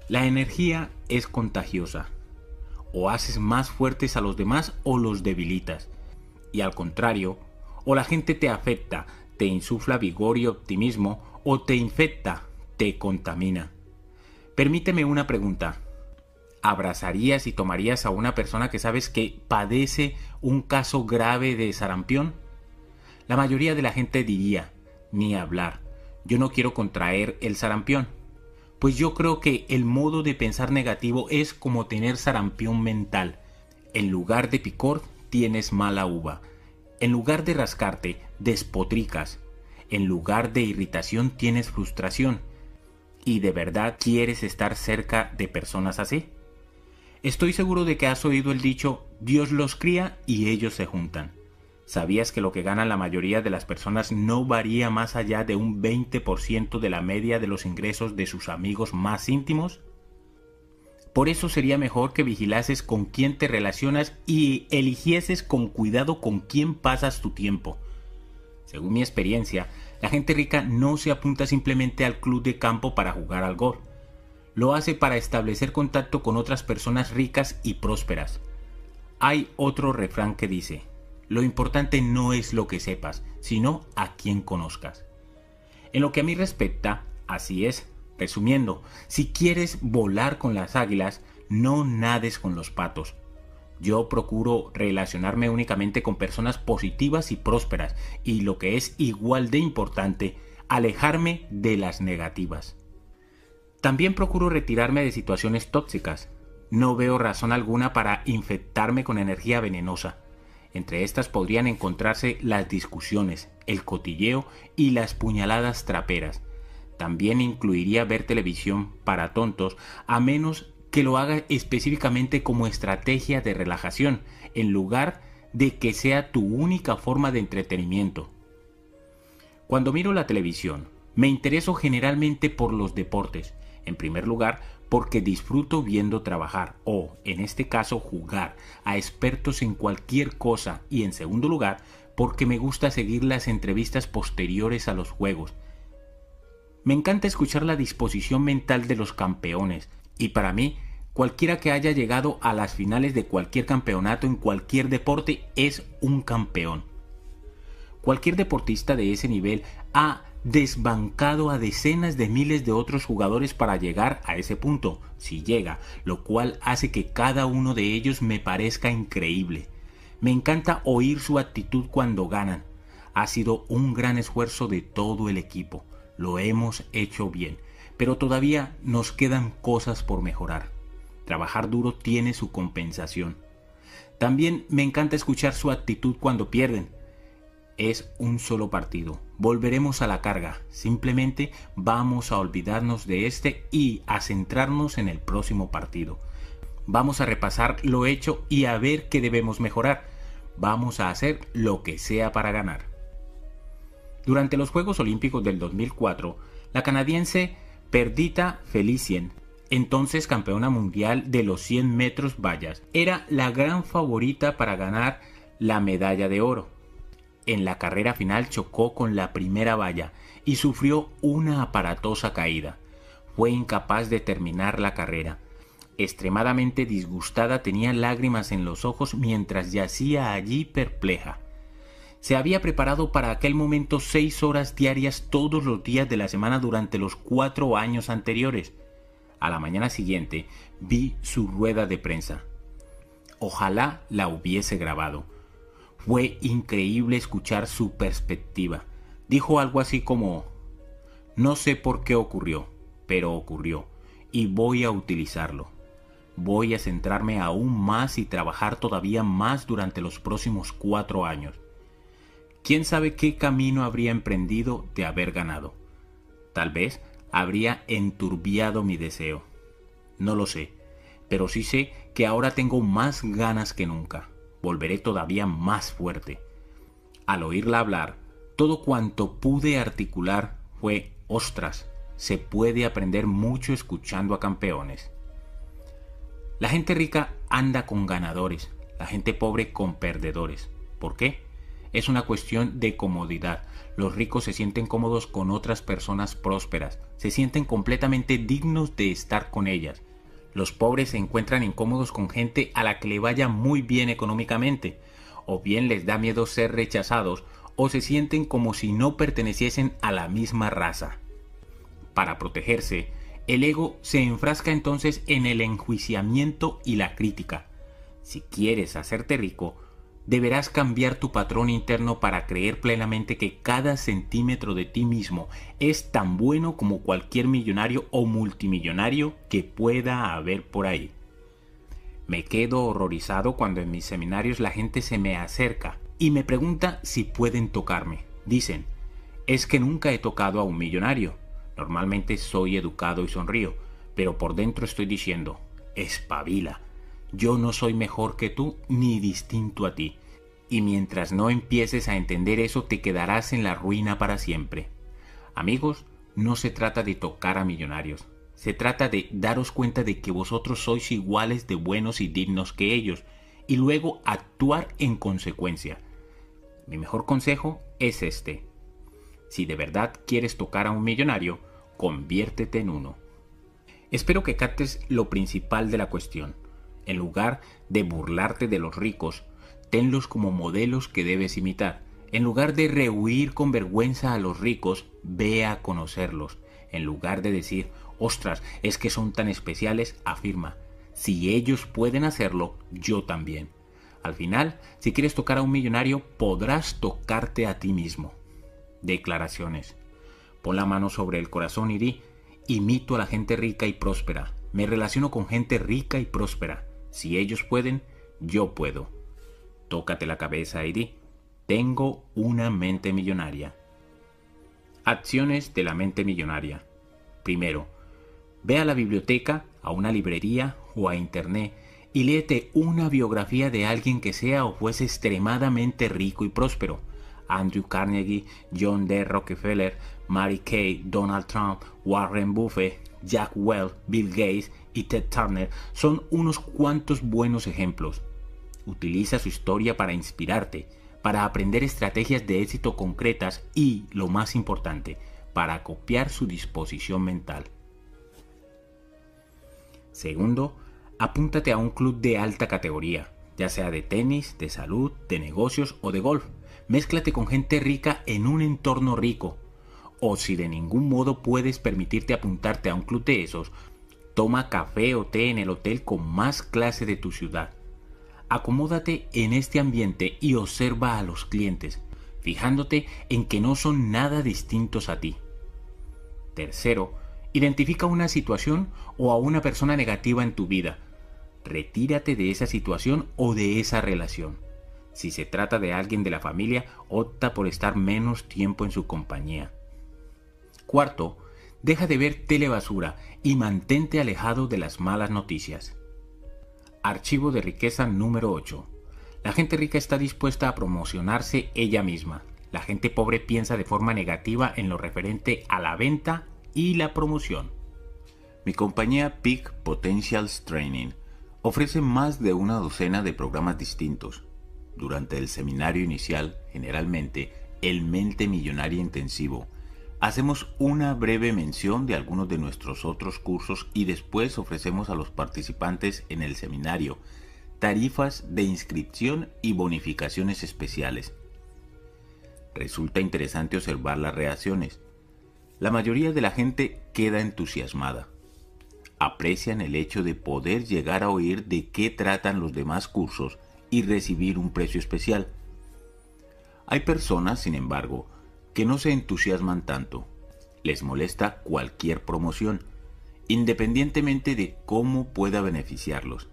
La energía es contagiosa. O haces más fuertes a los demás o los debilitas. Y al contrario, o la gente te afecta, te insufla vigor y optimismo o te infecta, te contamina. Permíteme una pregunta. ¿Abrazarías y tomarías a una persona que sabes que padece un caso grave de sarampión? La mayoría de la gente diría, ni hablar, yo no quiero contraer el sarampión. Pues yo creo que el modo de pensar negativo es como tener sarampión mental. En lugar de picor, tienes mala uva. En lugar de rascarte, despotricas. En lugar de irritación, tienes frustración. ¿Y de verdad quieres estar cerca de personas así? Estoy seguro de que has oído el dicho Dios los cría y ellos se juntan. ¿Sabías que lo que gana la mayoría de las personas no varía más allá de un 20% de la media de los ingresos de sus amigos más íntimos? Por eso sería mejor que vigilases con quién te relacionas y eligieses con cuidado con quién pasas tu tiempo. Según mi experiencia, la gente rica no se apunta simplemente al club de campo para jugar al golf. Lo hace para establecer contacto con otras personas ricas y prósperas. Hay otro refrán que dice, lo importante no es lo que sepas, sino a quién conozcas. En lo que a mí respecta, así es. Resumiendo, si quieres volar con las águilas, no nades con los patos. Yo procuro relacionarme únicamente con personas positivas y prósperas y lo que es igual de importante, alejarme de las negativas. También procuro retirarme de situaciones tóxicas. No veo razón alguna para infectarme con energía venenosa. Entre estas podrían encontrarse las discusiones, el cotilleo y las puñaladas traperas También incluiría ver televisión para tontos, a menos que lo haga específicamente como estrategia de relajación, en lugar de que sea tu única forma de entretenimiento. Cuando miro la televisión, me intereso generalmente por los deportes. En primer lugar, porque disfruto viendo trabajar o, en este caso, jugar a expertos en cualquier cosa y en segundo lugar, porque me gusta seguir las entrevistas posteriores a los juegos. Me encanta escuchar la disposición mental de los campeones y para mí, cualquiera que haya llegado a las finales de cualquier campeonato en cualquier deporte es un campeón. Cualquier deportista de ese nivel ha desbancado a decenas de miles de otros jugadores para llegar a ese punto, si llega, lo cual hace que cada uno de ellos me parezca increíble. Me encanta oír su actitud cuando ganan. Ha sido un gran esfuerzo de todo el equipo. Lo hemos hecho bien, pero todavía nos quedan cosas por mejorar. Trabajar duro tiene su compensación. También me encanta escuchar su actitud cuando pierden es un solo partido. Volveremos a la carga. Simplemente vamos a olvidarnos de este y a centrarnos en el próximo partido. Vamos a repasar lo hecho y a ver qué debemos mejorar. Vamos a hacer lo que sea para ganar. Durante los Juegos Olímpicos del 2004, la canadiense Perdita Felicien, entonces campeona mundial de los 100 metros vallas, era la gran favorita para ganar la medalla de oro en la carrera final chocó con la primera valla y sufrió una aparatosa caída. Fue incapaz de terminar la carrera. Extremadamente disgustada tenía lágrimas en los ojos mientras yacía allí perpleja. Se había preparado para aquel momento seis horas diarias todos los días de la semana durante los cuatro años anteriores. A la mañana siguiente vi su rueda de prensa. Ojalá la hubiese grabado fue increíble escuchar su perspectiva. Dijo algo así como, no sé por qué ocurrió, pero ocurrió, y voy a utilizarlo. Voy a centrarme aún más y trabajar todavía más durante los próximos cuatro años. ¿Quién sabe qué camino habría emprendido de haber ganado? Tal vez habría enturbiado mi deseo. No lo sé, pero sí sé que ahora tengo más ganas que nunca volveré todavía más fuerte. Al oírla hablar, todo cuanto pude articular fue, ostras, se puede aprender mucho escuchando a campeones. La gente rica anda con ganadores, la gente pobre con perdedores. ¿Por qué? Es una cuestión de comodidad. Los ricos se sienten cómodos con otras personas prósperas, se sienten completamente dignos de estar con ellas, los pobres se encuentran incómodos con gente a la que le vaya muy bien económicamente, o bien les da miedo ser rechazados, o se sienten como si no perteneciesen a la misma raza. Para protegerse, el ego se enfrasca entonces en el enjuiciamiento y la crítica. Si quieres hacerte rico, Deberás cambiar tu patrón interno para creer plenamente que cada centímetro de ti mismo es tan bueno como cualquier millonario o multimillonario que pueda haber por ahí. Me quedo horrorizado cuando en mis seminarios la gente se me acerca y me pregunta si pueden tocarme. Dicen, es que nunca he tocado a un millonario. Normalmente soy educado y sonrío, pero por dentro estoy diciendo, espabila, yo no soy mejor que tú ni distinto a ti. Y mientras no empieces a entender eso te quedarás en la ruina para siempre. Amigos, no se trata de tocar a millonarios. Se trata de daros cuenta de que vosotros sois iguales de buenos y dignos que ellos y luego actuar en consecuencia. Mi mejor consejo es este. Si de verdad quieres tocar a un millonario, conviértete en uno. Espero que captes lo principal de la cuestión. En lugar de burlarte de los ricos, tenlos como modelos que debes imitar. En lugar de rehuir con vergüenza a los ricos, ve a conocerlos. En lugar de decir, ostras, es que son tan especiales, afirma, si ellos pueden hacerlo, yo también. Al final, si quieres tocar a un millonario, podrás tocarte a ti mismo. Declaraciones. Pon la mano sobre el corazón y di, imito a la gente rica y próspera. Me relaciono con gente rica y próspera. Si ellos pueden, yo puedo. Tócate la cabeza y di, tengo una mente millonaria. Acciones de la mente millonaria. Primero, ve a la biblioteca, a una librería o a internet y léete una biografía de alguien que sea o fuese extremadamente rico y próspero. Andrew Carnegie, John D. Rockefeller, Mary Kay, Donald Trump, Warren Buffett, Jack Welch, Bill Gates y Ted Turner son unos cuantos buenos ejemplos. Utiliza su historia para inspirarte, para aprender estrategias de éxito concretas y, lo más importante, para copiar su disposición mental. Segundo, apúntate a un club de alta categoría, ya sea de tenis, de salud, de negocios o de golf. Mézclate con gente rica en un entorno rico. O si de ningún modo puedes permitirte apuntarte a un club de esos, toma café o té en el hotel con más clase de tu ciudad acomódate en este ambiente y observa a los clientes, fijándote en que no son nada distintos a ti. Tercero, identifica una situación o a una persona negativa en tu vida. Retírate de esa situación o de esa relación. Si se trata de alguien de la familia, opta por estar menos tiempo en su compañía. Cuarto, deja de ver telebasura y mantente alejado de las malas noticias. Archivo de riqueza número 8. La gente rica está dispuesta a promocionarse ella misma. La gente pobre piensa de forma negativa en lo referente a la venta y la promoción. Mi compañía Peak Potentials Training ofrece más de una docena de programas distintos. Durante el seminario inicial, generalmente, el Mente Millonaria Intensivo, Hacemos una breve mención de algunos de nuestros otros cursos y después ofrecemos a los participantes en el seminario tarifas de inscripción y bonificaciones especiales. Resulta interesante observar las reacciones. La mayoría de la gente queda entusiasmada. Aprecian el hecho de poder llegar a oír de qué tratan los demás cursos y recibir un precio especial. Hay personas, sin embargo, que no se entusiasman tanto. Les molesta cualquier promoción, independientemente de cómo pueda beneficiarlos.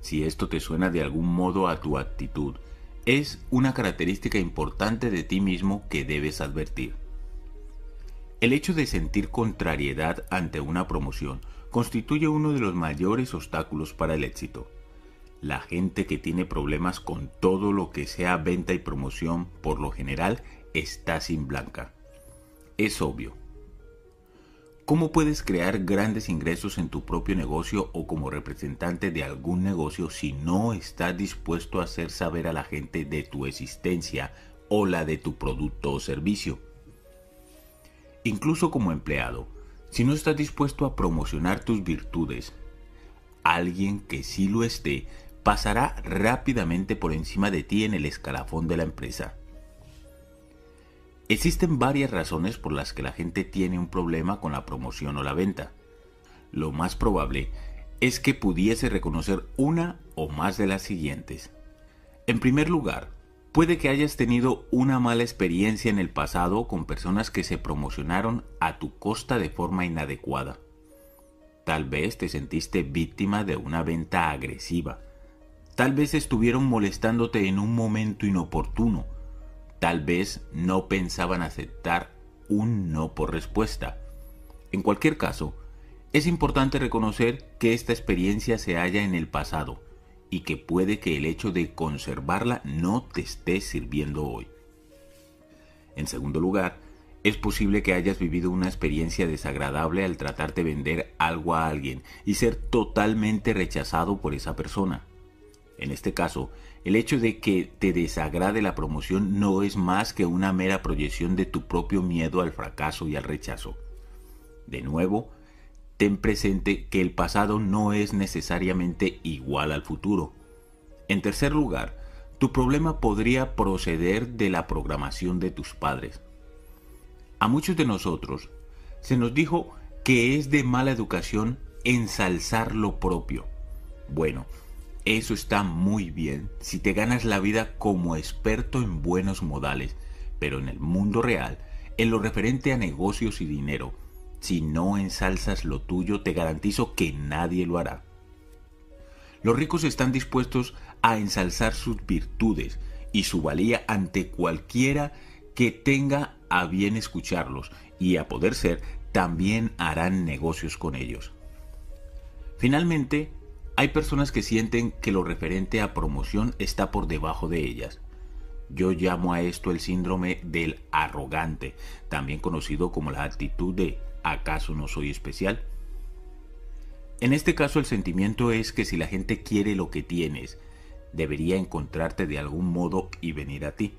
Si esto te suena de algún modo a tu actitud, es una característica importante de ti mismo que debes advertir. El hecho de sentir contrariedad ante una promoción constituye uno de los mayores obstáculos para el éxito. La gente que tiene problemas con todo lo que sea venta y promoción, por lo general, está sin blanca. Es obvio. ¿Cómo puedes crear grandes ingresos en tu propio negocio o como representante de algún negocio si no estás dispuesto a hacer saber a la gente de tu existencia o la de tu producto o servicio? Incluso como empleado, si no estás dispuesto a promocionar tus virtudes, alguien que sí lo esté pasará rápidamente por encima de ti en el escalafón de la empresa. Existen varias razones por las que la gente tiene un problema con la promoción o la venta. Lo más probable es que pudiese reconocer una o más de las siguientes. En primer lugar, puede que hayas tenido una mala experiencia en el pasado con personas que se promocionaron a tu costa de forma inadecuada. Tal vez te sentiste víctima de una venta agresiva. Tal vez estuvieron molestándote en un momento inoportuno Tal vez no pensaban aceptar un no por respuesta. En cualquier caso, es importante reconocer que esta experiencia se halla en el pasado y que puede que el hecho de conservarla no te esté sirviendo hoy. En segundo lugar, es posible que hayas vivido una experiencia desagradable al tratar de vender algo a alguien y ser totalmente rechazado por esa persona. En este caso, el hecho de que te desagrade la promoción no es más que una mera proyección de tu propio miedo al fracaso y al rechazo. De nuevo, ten presente que el pasado no es necesariamente igual al futuro. En tercer lugar, tu problema podría proceder de la programación de tus padres. A muchos de nosotros se nos dijo que es de mala educación ensalzar lo propio. Bueno, eso está muy bien si te ganas la vida como experto en buenos modales, pero en el mundo real, en lo referente a negocios y dinero, si no ensalzas lo tuyo, te garantizo que nadie lo hará. Los ricos están dispuestos a ensalzar sus virtudes y su valía ante cualquiera que tenga a bien escucharlos y a poder ser también harán negocios con ellos. Finalmente, hay personas que sienten que lo referente a promoción está por debajo de ellas. Yo llamo a esto el síndrome del arrogante, también conocido como la actitud de ¿acaso no soy especial? En este caso el sentimiento es que si la gente quiere lo que tienes, debería encontrarte de algún modo y venir a ti.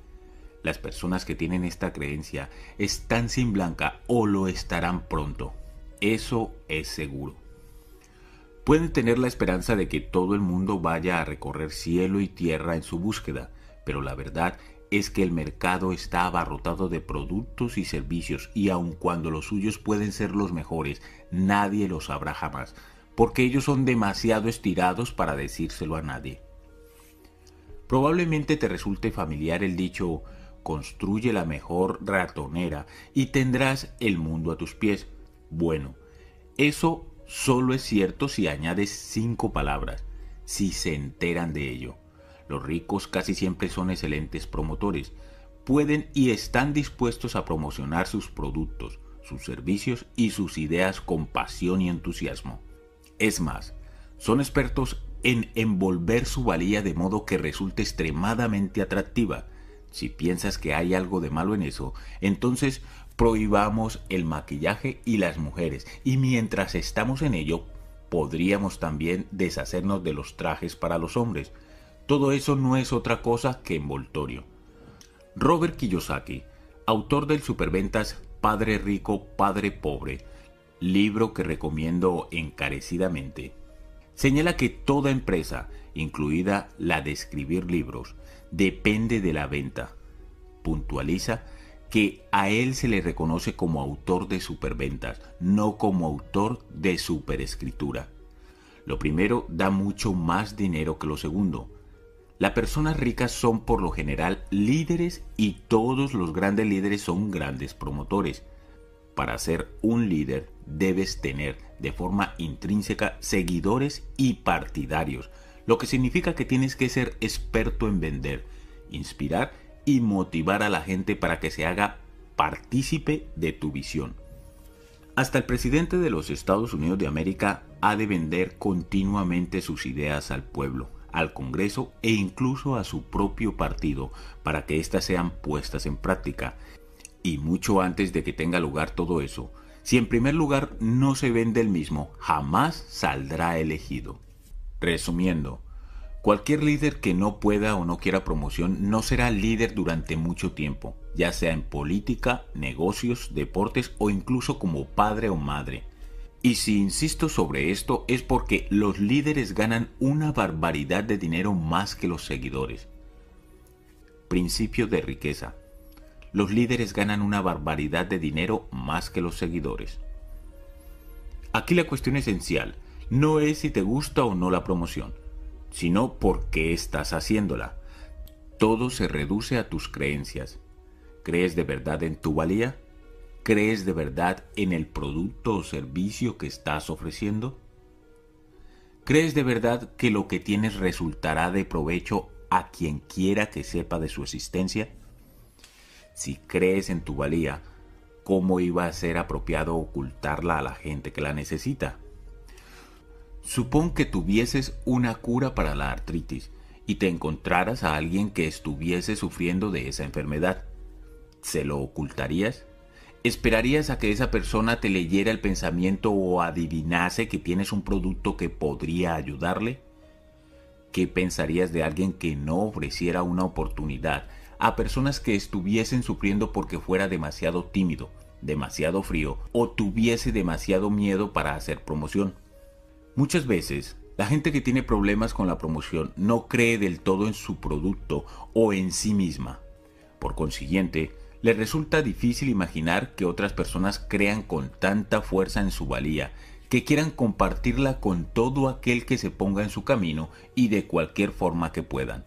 Las personas que tienen esta creencia están sin blanca o lo estarán pronto. Eso es seguro. Pueden tener la esperanza de que todo el mundo vaya a recorrer cielo y tierra en su búsqueda, pero la verdad es que el mercado está abarrotado de productos y servicios y aun cuando los suyos pueden ser los mejores, nadie los sabrá jamás, porque ellos son demasiado estirados para decírselo a nadie. Probablemente te resulte familiar el dicho construye la mejor ratonera y tendrás el mundo a tus pies. Bueno, eso solo es cierto si añades cinco palabras, si se enteran de ello. Los ricos casi siempre son excelentes promotores, pueden y están dispuestos a promocionar sus productos, sus servicios y sus ideas con pasión y entusiasmo. Es más, son expertos en envolver su valía de modo que resulte extremadamente atractiva. Si piensas que hay algo de malo en eso, entonces prohibamos el maquillaje y las mujeres. Y mientras estamos en ello, podríamos también deshacernos de los trajes para los hombres. Todo eso no es otra cosa que envoltorio. Robert Kiyosaki, autor del superventas Padre Rico, Padre Pobre, libro que recomiendo encarecidamente, señala que toda empresa, incluida la de escribir libros, depende de la venta. Puntualiza que a él se le reconoce como autor de superventas, no como autor de superescritura. Lo primero da mucho más dinero que lo segundo. Las personas ricas son por lo general líderes y todos los grandes líderes son grandes promotores. Para ser un líder debes tener de forma intrínseca seguidores y partidarios, lo que significa que tienes que ser experto en vender, inspirar y motivar a la gente para que se haga partícipe de tu visión. Hasta el presidente de los Estados Unidos de América ha de vender continuamente sus ideas al pueblo, al Congreso e incluso a su propio partido para que éstas sean puestas en práctica y mucho antes de que tenga lugar todo eso, si en primer lugar no se vende el mismo, jamás saldrá elegido. Resumiendo, cualquier líder que no pueda o no quiera promoción no será líder durante mucho tiempo, ya sea en política, negocios, deportes o incluso como padre o madre. Y si insisto sobre esto es porque los líderes ganan una barbaridad de dinero más que los seguidores. Principio de riqueza los líderes ganan una barbaridad de dinero más que los seguidores. Aquí la cuestión esencial no es si te gusta o no la promoción, sino por qué estás haciéndola. Todo se reduce a tus creencias. ¿Crees de verdad en tu valía? ¿Crees de verdad en el producto o servicio que estás ofreciendo? ¿Crees de verdad que lo que tienes resultará de provecho a quien quiera que sepa de su existencia? si crees en tu valía, ¿cómo iba a ser apropiado ocultarla a la gente que la necesita? Supón que tuvieses una cura para la artritis y te encontraras a alguien que estuviese sufriendo de esa enfermedad. ¿Se lo ocultarías? ¿Esperarías a que esa persona te leyera el pensamiento o adivinase que tienes un producto que podría ayudarle? ¿Qué pensarías de alguien que no ofreciera una oportunidad a personas que estuviesen sufriendo porque fuera demasiado tímido, demasiado frío o tuviese demasiado miedo para hacer promoción. Muchas veces, la gente que tiene problemas con la promoción no cree del todo en su producto o en sí misma. Por consiguiente, le resulta difícil imaginar que otras personas crean con tanta fuerza en su valía que quieran compartirla con todo aquel que se ponga en su camino y de cualquier forma que puedan.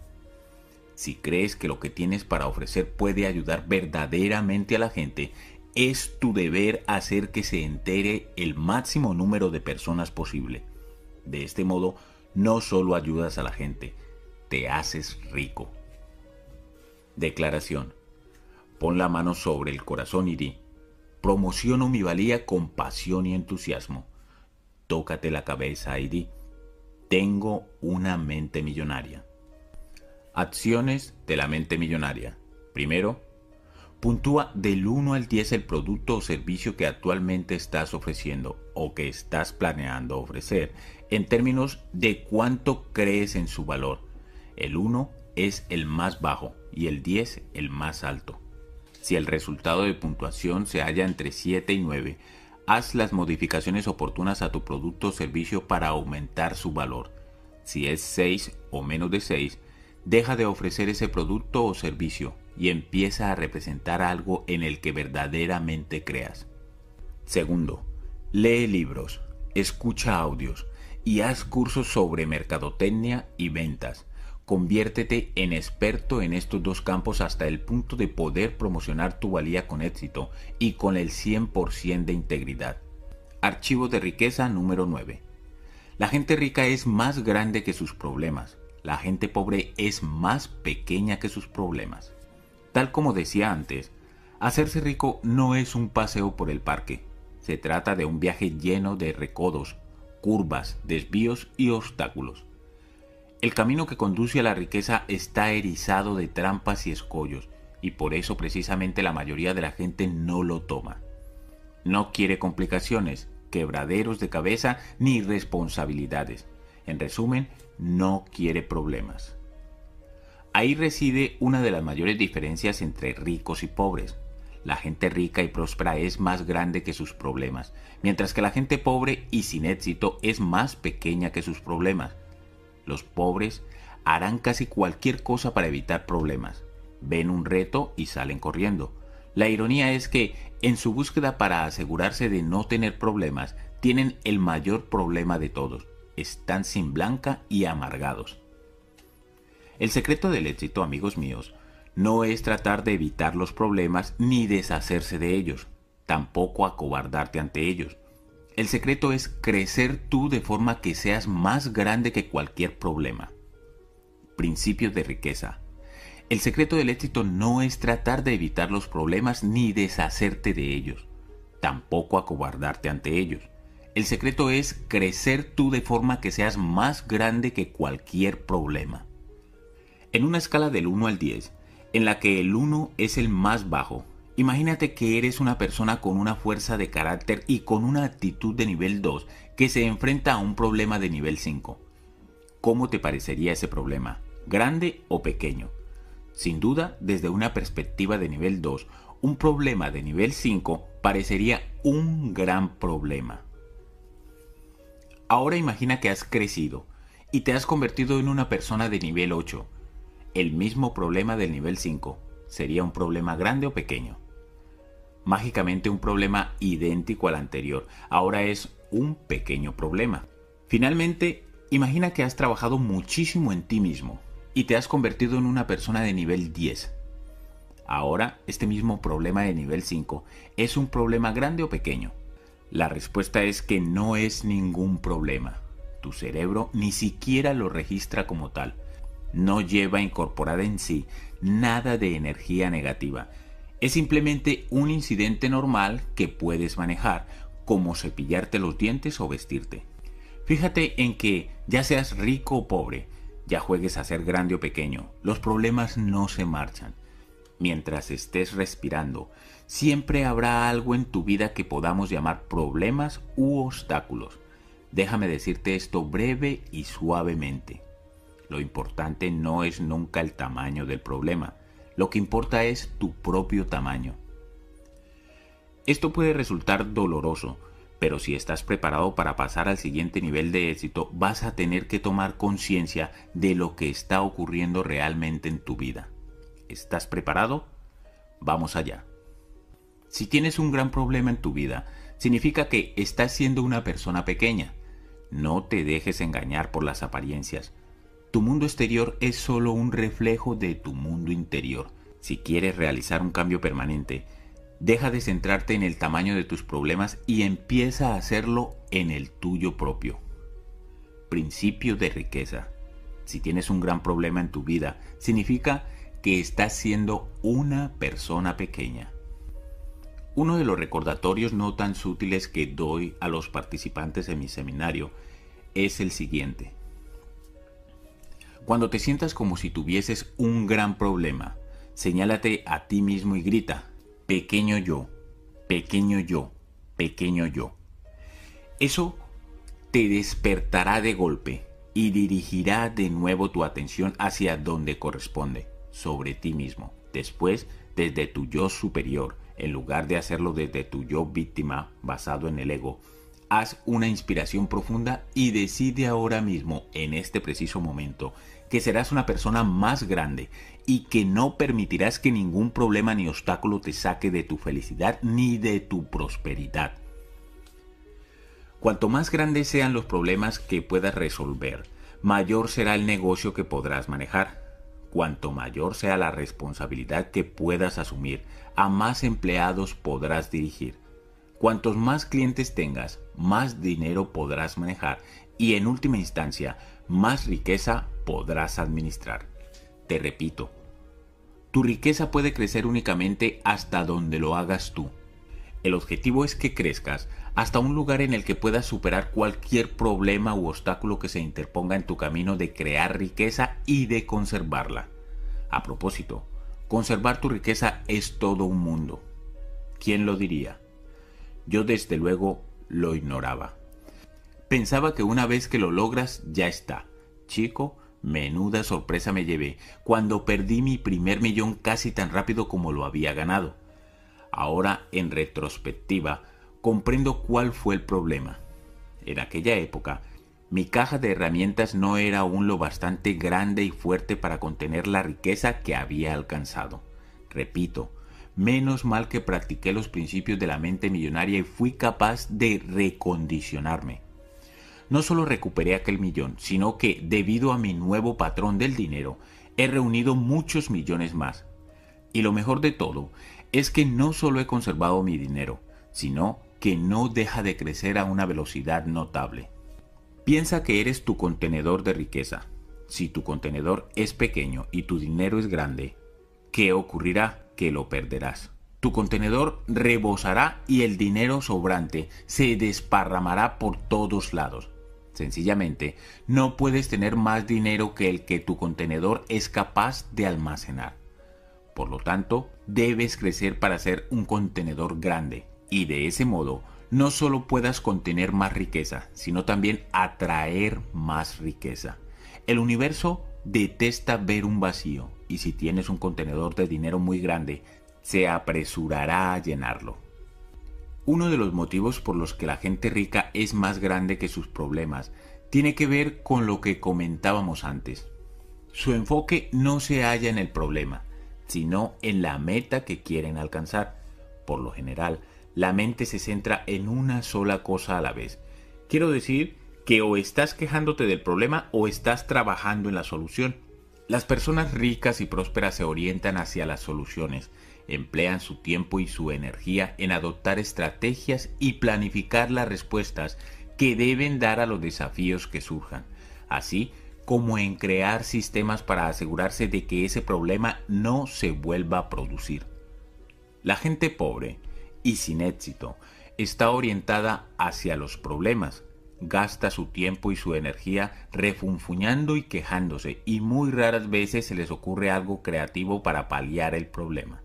Si crees que lo que tienes para ofrecer puede ayudar verdaderamente a la gente, es tu deber hacer que se entere el máximo número de personas posible. De este modo, no solo ayudas a la gente, te haces rico. Declaración. Pon la mano sobre el corazón y di, promociono mi valía con pasión y entusiasmo. Tócate la cabeza y di, tengo una mente millonaria. Acciones de la mente millonaria. Primero, puntúa del 1 al 10 el producto o servicio que actualmente estás ofreciendo o que estás planeando ofrecer en términos de cuánto crees en su valor. El 1 es el más bajo y el 10 el más alto. Si el resultado de puntuación se halla entre 7 y 9, haz las modificaciones oportunas a tu producto o servicio para aumentar su valor. Si es 6 o menos de 6, deja de ofrecer ese producto o servicio y empieza a representar algo en el que verdaderamente creas. Segundo, lee libros, escucha audios y haz cursos sobre mercadotecnia y ventas. Conviértete en experto en estos dos campos hasta el punto de poder promocionar tu valía con éxito y con el 100% de integridad. Archivo de riqueza número 9. La gente rica es más grande que sus problemas. La gente pobre es más pequeña que sus problemas. Tal como decía antes, hacerse rico no es un paseo por el parque. Se trata de un viaje lleno de recodos, curvas, desvíos y obstáculos. El camino que conduce a la riqueza está erizado de trampas y escollos, y por eso precisamente la mayoría de la gente no lo toma. No quiere complicaciones, quebraderos de cabeza ni responsabilidades. En resumen, no quiere problemas. Ahí reside una de las mayores diferencias entre ricos y pobres. La gente rica y próspera es más grande que sus problemas, mientras que la gente pobre y sin éxito es más pequeña que sus problemas. Los pobres harán casi cualquier cosa para evitar problemas. Ven un reto y salen corriendo. La ironía es que, en su búsqueda para asegurarse de no tener problemas, tienen el mayor problema de todos. Están sin blanca y amargados. El secreto del éxito, amigos míos, no es tratar de evitar los problemas ni deshacerse de ellos, tampoco acobardarte ante ellos. El secreto es crecer tú de forma que seas más grande que cualquier problema. Principios de riqueza. El secreto del éxito no es tratar de evitar los problemas ni deshacerte de ellos, tampoco acobardarte ante ellos. El secreto es crecer tú de forma que seas más grande que cualquier problema. En una escala del 1 al 10, en la que el 1 es el más bajo Imagínate que eres una persona con una fuerza de carácter y con una actitud de nivel 2 que se enfrenta a un problema de nivel 5. ¿Cómo te parecería ese problema? ¿Grande o pequeño? Sin duda, desde una perspectiva de nivel 2, un problema de nivel 5 parecería un gran problema. Ahora imagina que has crecido y te has convertido en una persona de nivel 8. El mismo problema del nivel 5. ¿Sería un problema grande o pequeño? mágicamente un problema idéntico al anterior. Ahora es un pequeño problema. Finalmente, imagina que has trabajado muchísimo en ti mismo y te has convertido en una persona de nivel 10. Ahora, este mismo problema de nivel 5 es un problema grande o pequeño. La respuesta es que no es ningún problema. Tu cerebro ni siquiera lo registra como tal. No lleva incorporada en sí nada de energía negativa es simplemente un incidente normal que puedes manejar, como cepillarte los dientes o vestirte. Fíjate en que, ya seas rico o pobre, ya juegues a ser grande o pequeño, los problemas no se marchan. Mientras estés respirando, siempre habrá algo en tu vida que podamos llamar problemas u obstáculos. Déjame decirte esto breve y suavemente. Lo importante no es nunca el tamaño del problema, lo que importa es tu propio tamaño. Esto puede resultar doloroso, pero si estás preparado para pasar al siguiente nivel de éxito, vas a tener que tomar conciencia de lo que está ocurriendo realmente en tu vida. ¿Estás preparado? Vamos allá. Si tienes un gran problema en tu vida, significa que estás siendo una persona pequeña. No te dejes engañar por las apariencias. Tu mundo exterior es solo un reflejo de tu mundo interior. Si quieres realizar un cambio permanente, deja de centrarte en el tamaño de tus problemas y empieza a hacerlo en el tuyo propio. Principio de riqueza. Si tienes un gran problema en tu vida, significa que estás siendo una persona pequeña. Uno de los recordatorios no tan sutiles que doy a los participantes en mi seminario es el siguiente. Cuando te sientas como si tuvieses un gran problema, señálate a ti mismo y grita, pequeño yo, pequeño yo, pequeño yo. Eso te despertará de golpe y dirigirá de nuevo tu atención hacia donde corresponde, sobre ti mismo. Después, desde tu yo superior, en lugar de hacerlo desde tu yo víctima basado en el ego, haz una inspiración profunda y decide ahora mismo, en este preciso momento, que serás una persona más grande y que no permitirás que ningún problema ni obstáculo te saque de tu felicidad ni de tu prosperidad. Cuanto más grandes sean los problemas que puedas resolver, mayor será el negocio que podrás manejar. Cuanto mayor sea la responsabilidad que puedas asumir, a más empleados podrás dirigir. Cuantos más clientes tengas, más dinero podrás manejar y en última instancia, más riqueza podrás administrar. Te repito, tu riqueza puede crecer únicamente hasta donde lo hagas tú. El objetivo es que crezcas hasta un lugar en el que puedas superar cualquier problema u obstáculo que se interponga en tu camino de crear riqueza y de conservarla. A propósito, conservar tu riqueza es todo un mundo. ¿Quién lo diría? Yo desde luego lo ignoraba. Pensaba que una vez que lo logras ya está. Chico, menuda sorpresa me llevé cuando perdí mi primer millón casi tan rápido como lo había ganado. Ahora, en retrospectiva, comprendo cuál fue el problema. En aquella época, mi caja de herramientas no era aún lo bastante grande y fuerte para contener la riqueza que había alcanzado. Repito, menos mal que practiqué los principios de la mente millonaria y fui capaz de recondicionarme. No solo recuperé aquel millón, sino que, debido a mi nuevo patrón del dinero, he reunido muchos millones más. Y lo mejor de todo es que no solo he conservado mi dinero, sino que no deja de crecer a una velocidad notable. Piensa que eres tu contenedor de riqueza. Si tu contenedor es pequeño y tu dinero es grande, ¿qué ocurrirá? Que lo perderás. Tu contenedor rebosará y el dinero sobrante se desparramará por todos lados. Sencillamente, no puedes tener más dinero que el que tu contenedor es capaz de almacenar. Por lo tanto, debes crecer para ser un contenedor grande, y de ese modo no solo puedas contener más riqueza, sino también atraer más riqueza. El universo detesta ver un vacío y si tienes un contenedor de dinero muy grande, se apresurará a llenarlo. Uno de los motivos por los que la gente rica es más grande que sus problemas tiene que ver con lo que comentábamos antes. Su enfoque no se halla en el problema, sino en la meta que quieren alcanzar. Por lo general, la mente se centra en una sola cosa a la vez. Quiero decir que o estás quejándote del problema o estás trabajando en la solución. Las personas ricas y prósperas se orientan hacia las soluciones, emplean su tiempo y su energía en adoptar estrategias y planificar las respuestas que deben dar a los desafíos que surjan, así como en crear sistemas para asegurarse de que ese problema no se vuelva a producir. La gente pobre y sin éxito. Está orientada hacia los problemas. Gasta su tiempo y su energía refunfuñando y quejándose y muy raras veces se les ocurre algo creativo para paliar el problema.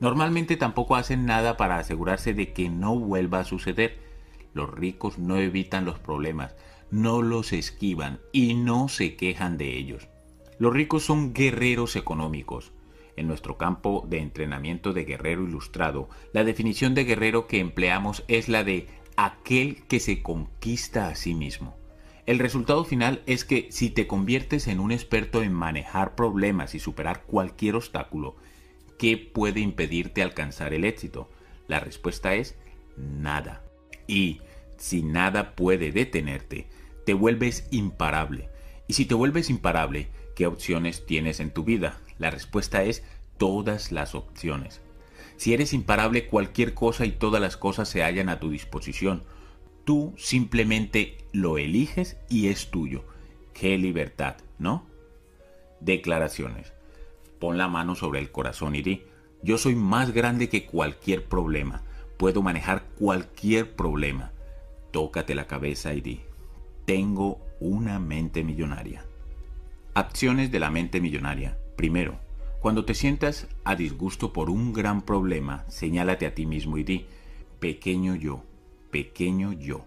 Normalmente tampoco hacen nada para asegurarse de que no vuelva a suceder. Los ricos no evitan los problemas, no los esquivan y no se quejan de ellos. Los ricos son guerreros económicos, en nuestro campo de entrenamiento de guerrero ilustrado, la definición de guerrero que empleamos es la de aquel que se conquista a sí mismo. El resultado final es que si te conviertes en un experto en manejar problemas y superar cualquier obstáculo, ¿qué puede impedirte alcanzar el éxito? La respuesta es nada. Y si nada puede detenerte, te vuelves imparable. Y si te vuelves imparable, ¿qué opciones tienes en tu vida? La respuesta es todas las opciones. Si eres imparable, cualquier cosa y todas las cosas se hallan a tu disposición. Tú simplemente lo eliges y es tuyo. Qué libertad, ¿no? Declaraciones. Pon la mano sobre el corazón y di, yo soy más grande que cualquier problema, puedo manejar cualquier problema. Tócate la cabeza y di, tengo una mente millonaria. Acciones de la mente millonaria. Primero, cuando te sientas a disgusto por un gran problema, señálate a ti mismo y di, pequeño yo, pequeño yo.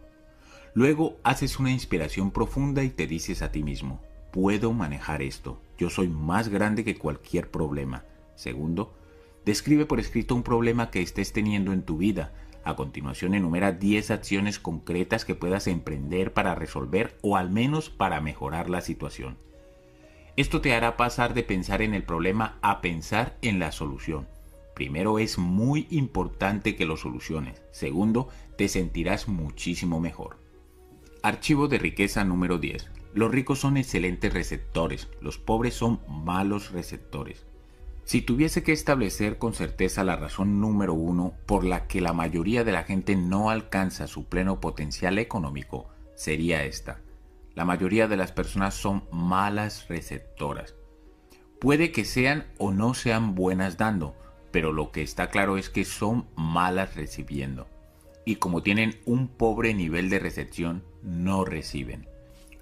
Luego haces una inspiración profunda y te dices a ti mismo, puedo manejar esto, yo soy más grande que cualquier problema. Segundo, describe por escrito un problema que estés teniendo en tu vida. A continuación enumera 10 acciones concretas que puedas emprender para resolver o al menos para mejorar la situación. Esto te hará pasar de pensar en el problema a pensar en la solución. Primero es muy importante que lo soluciones. Segundo, te sentirás muchísimo mejor. Archivo de riqueza número 10. Los ricos son excelentes receptores, los pobres son malos receptores. Si tuviese que establecer con certeza la razón número uno por la que la mayoría de la gente no alcanza su pleno potencial económico, sería esta. La mayoría de las personas son malas receptoras. Puede que sean o no sean buenas dando, pero lo que está claro es que son malas recibiendo. Y como tienen un pobre nivel de recepción, no reciben.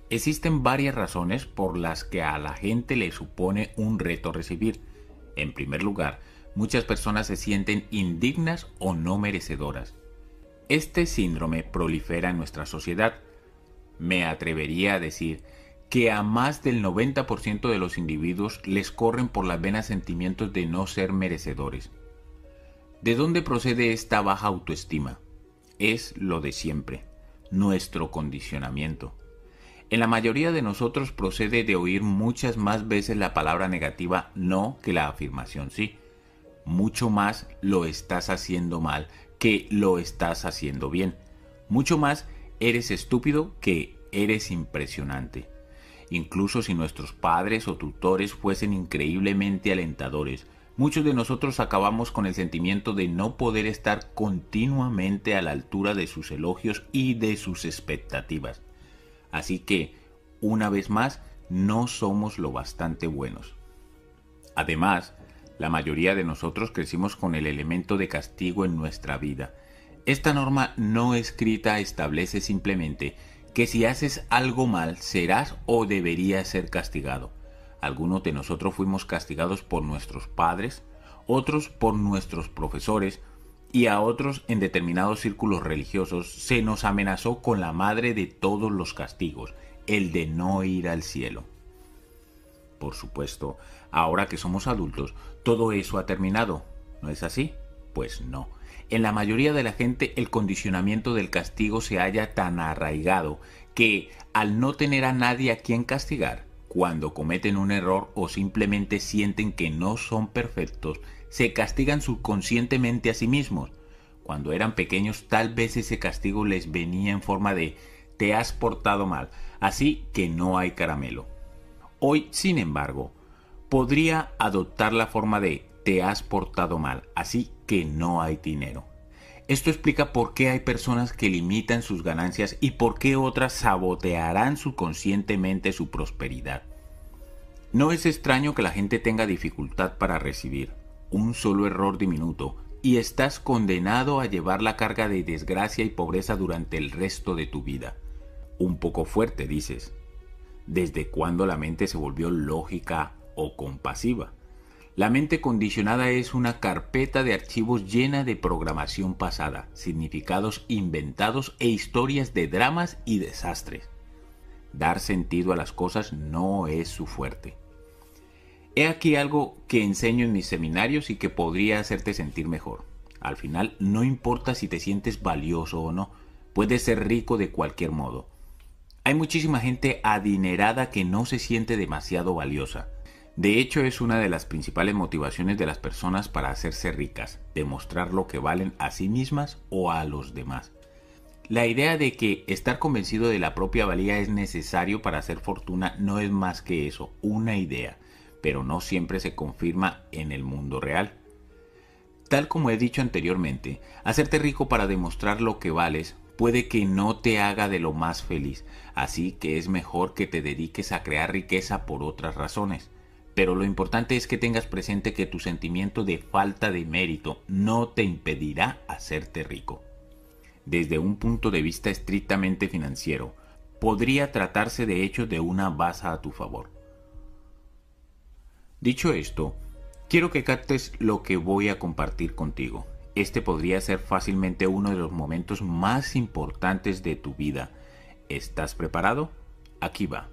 Existen varias razones por las que a la gente le supone un reto recibir. En primer lugar, muchas personas se sienten indignas o no merecedoras. Este síndrome prolifera en nuestra sociedad me atrevería a decir que a más del 90% de los individuos les corren por las venas sentimientos de no ser merecedores. ¿De dónde procede esta baja autoestima? Es lo de siempre, nuestro condicionamiento. En la mayoría de nosotros procede de oír muchas más veces la palabra negativa no que la afirmación sí. Mucho más lo estás haciendo mal que lo estás haciendo bien. Mucho más eres estúpido que eres impresionante. Incluso si nuestros padres o tutores fuesen increíblemente alentadores, muchos de nosotros acabamos con el sentimiento de no poder estar continuamente a la altura de sus elogios y de sus expectativas. Así que, una vez más, no somos lo bastante buenos. Además, la mayoría de nosotros crecimos con el elemento de castigo en nuestra vida, esta norma no escrita establece simplemente que si haces algo mal serás o deberías ser castigado. Algunos de nosotros fuimos castigados por nuestros padres, otros por nuestros profesores y a otros en determinados círculos religiosos se nos amenazó con la madre de todos los castigos, el de no ir al cielo. Por supuesto, ahora que somos adultos, todo eso ha terminado, ¿no es así? Pues no en la mayoría de la gente el condicionamiento del castigo se halla tan arraigado que al no tener a nadie a quien castigar, cuando cometen un error o simplemente sienten que no son perfectos, se castigan subconscientemente a sí mismos. Cuando eran pequeños tal vez ese castigo les venía en forma de te has portado mal, así que no hay caramelo. Hoy, sin embargo, podría adoptar la forma de te has portado mal, así que no hay dinero. Esto explica por qué hay personas que limitan sus ganancias y por qué otras sabotearán subconscientemente su prosperidad. No es extraño que la gente tenga dificultad para recibir un solo error diminuto y estás condenado a llevar la carga de desgracia y pobreza durante el resto de tu vida. Un poco fuerte, dices. ¿Desde cuándo la mente se volvió lógica o compasiva? La mente condicionada es una carpeta de archivos llena de programación pasada, significados inventados e historias de dramas y desastres. Dar sentido a las cosas no es su fuerte. He aquí algo que enseño en mis seminarios y que podría hacerte sentir mejor. Al final, no importa si te sientes valioso o no, puedes ser rico de cualquier modo. Hay muchísima gente adinerada que no se siente demasiado valiosa de hecho, es una de las principales motivaciones de las personas para hacerse ricas, demostrar lo que valen a sí mismas o a los demás. La idea de que estar convencido de la propia valía es necesario para hacer fortuna no es más que eso, una idea, pero no siempre se confirma en el mundo real. Tal como he dicho anteriormente, hacerte rico para demostrar lo que vales puede que no te haga de lo más feliz, así que es mejor que te dediques a crear riqueza por otras razones. Pero lo importante es que tengas presente que tu sentimiento de falta de mérito no te impedirá hacerte rico. Desde un punto de vista estrictamente financiero, podría tratarse de hecho de una baza a tu favor. Dicho esto, quiero que captes lo que voy a compartir contigo. Este podría ser fácilmente uno de los momentos más importantes de tu vida. ¿Estás preparado? Aquí va.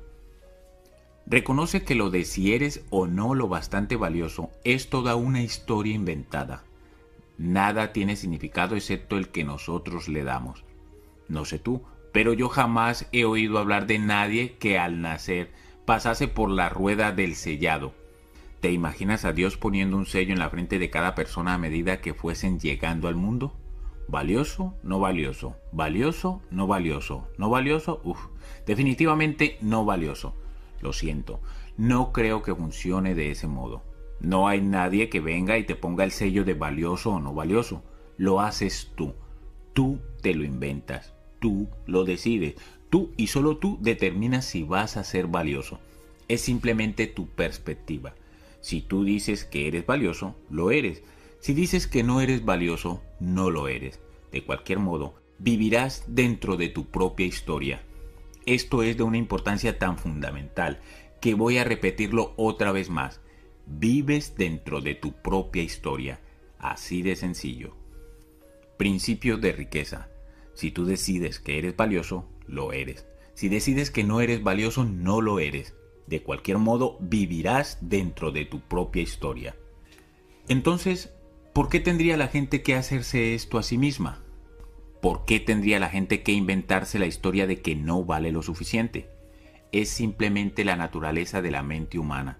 Reconoce que lo de si eres o no lo bastante valioso es toda una historia inventada. Nada tiene significado excepto el que nosotros le damos. No sé tú, pero yo jamás he oído hablar de nadie que al nacer pasase por la rueda del sellado. ¿Te imaginas a Dios poniendo un sello en la frente de cada persona a medida que fuesen llegando al mundo? ¿Valioso? No valioso. ¿Valioso? No valioso. ¿No valioso? Uf, definitivamente no valioso. Lo siento, no creo que funcione de ese modo. No hay nadie que venga y te ponga el sello de valioso o no valioso. Lo haces tú. Tú te lo inventas. Tú lo decides. Tú y solo tú determinas si vas a ser valioso. Es simplemente tu perspectiva. Si tú dices que eres valioso, lo eres. Si dices que no eres valioso, no lo eres. De cualquier modo, vivirás dentro de tu propia historia. Esto es de una importancia tan fundamental que voy a repetirlo otra vez más. Vives dentro de tu propia historia. Así de sencillo. Principio de riqueza. Si tú decides que eres valioso, lo eres. Si decides que no eres valioso, no lo eres. De cualquier modo, vivirás dentro de tu propia historia. Entonces, ¿por qué tendría la gente que hacerse esto a sí misma? ¿Por qué tendría la gente que inventarse la historia de que no vale lo suficiente? Es simplemente la naturaleza de la mente humana,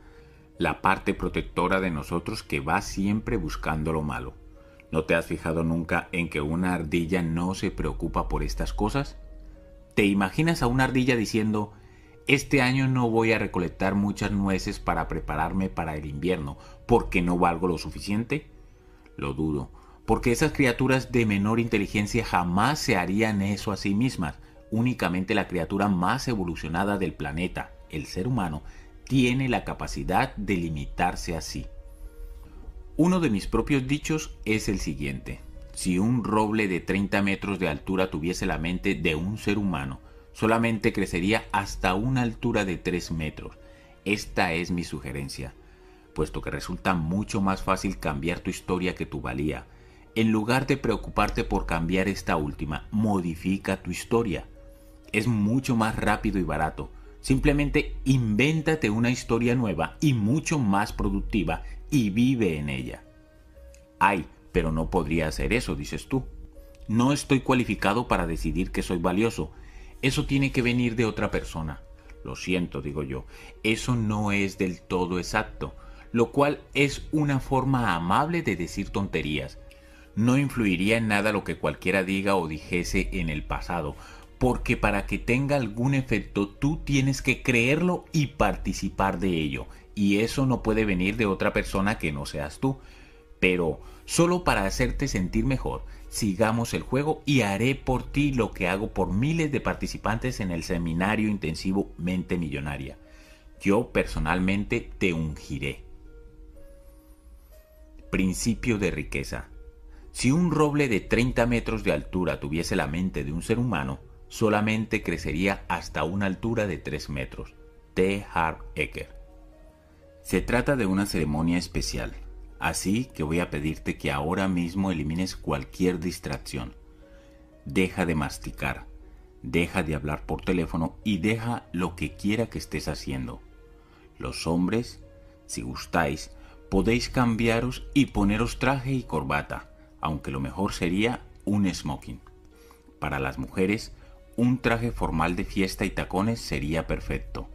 la parte protectora de nosotros que va siempre buscando lo malo. ¿No te has fijado nunca en que una ardilla no se preocupa por estas cosas? ¿Te imaginas a una ardilla diciendo, este año no voy a recolectar muchas nueces para prepararme para el invierno porque no valgo lo suficiente? Lo dudo porque esas criaturas de menor inteligencia jamás se harían eso a sí mismas. Únicamente la criatura más evolucionada del planeta, el ser humano, tiene la capacidad de limitarse a sí. Uno de mis propios dichos es el siguiente. Si un roble de 30 metros de altura tuviese la mente de un ser humano, solamente crecería hasta una altura de 3 metros. Esta es mi sugerencia, puesto que resulta mucho más fácil cambiar tu historia que tu valía en lugar de preocuparte por cambiar esta última, modifica tu historia. Es mucho más rápido y barato. Simplemente invéntate una historia nueva y mucho más productiva y vive en ella. Ay, pero no podría hacer eso, dices tú. No estoy cualificado para decidir que soy valioso. Eso tiene que venir de otra persona. Lo siento, digo yo. Eso no es del todo exacto, lo cual es una forma amable de decir tonterías no influiría en nada lo que cualquiera diga o dijese en el pasado, porque para que tenga algún efecto tú tienes que creerlo y participar de ello, y eso no puede venir de otra persona que no seas tú. Pero solo para hacerte sentir mejor, sigamos el juego y haré por ti lo que hago por miles de participantes en el seminario intensivo Mente Millonaria. Yo personalmente te ungiré. Principio de riqueza. Si un roble de 30 metros de altura tuviese la mente de un ser humano, solamente crecería hasta una altura de 3 metros. T. Harv Eker. Se trata de una ceremonia especial, así que voy a pedirte que ahora mismo elimines cualquier distracción. Deja de masticar, deja de hablar por teléfono y deja lo que quiera que estés haciendo. Los hombres, si gustáis, podéis cambiaros y poneros traje y corbata aunque lo mejor sería un smoking. Para las mujeres, un traje formal de fiesta y tacones sería perfecto.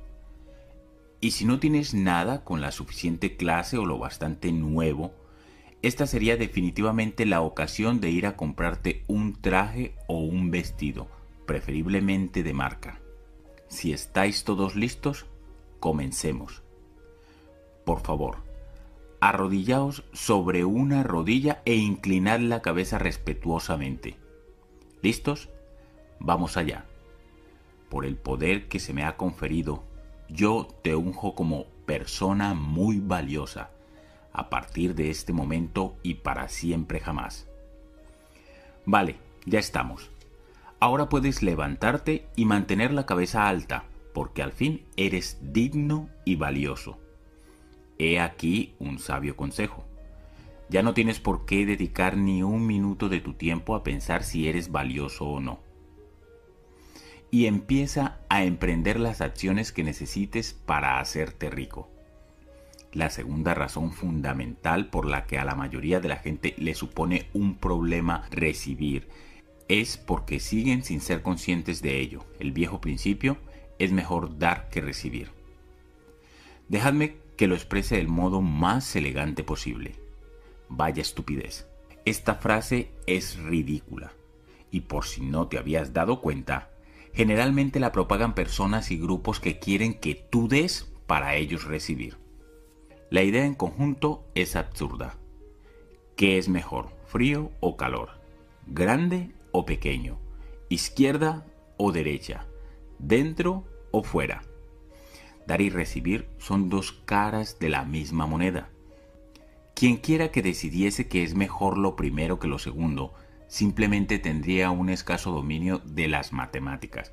Y si no tienes nada con la suficiente clase o lo bastante nuevo, esta sería definitivamente la ocasión de ir a comprarte un traje o un vestido, preferiblemente de marca. Si estáis todos listos, comencemos. Por favor, arrodillaos sobre una rodilla e inclinad la cabeza respetuosamente. ¿Listos? Vamos allá. Por el poder que se me ha conferido, yo te unjo como persona muy valiosa, a partir de este momento y para siempre jamás. Vale, ya estamos. Ahora puedes levantarte y mantener la cabeza alta, porque al fin eres digno y valioso. He aquí un sabio consejo. Ya no tienes por qué dedicar ni un minuto de tu tiempo a pensar si eres valioso o no. Y empieza a emprender las acciones que necesites para hacerte rico. La segunda razón fundamental por la que a la mayoría de la gente le supone un problema recibir es porque siguen sin ser conscientes de ello. El viejo principio es mejor dar que recibir. Dejadme que lo exprese del modo más elegante posible. Vaya estupidez. Esta frase es ridícula. Y por si no te habías dado cuenta, generalmente la propagan personas y grupos que quieren que tú des para ellos recibir. La idea en conjunto es absurda. ¿Qué es mejor, frío o calor? ¿Grande o pequeño? ¿Izquierda o derecha? ¿Dentro o fuera? Dar y recibir son dos caras de la misma moneda. Quien quiera que decidiese que es mejor lo primero que lo segundo, simplemente tendría un escaso dominio de las matemáticas.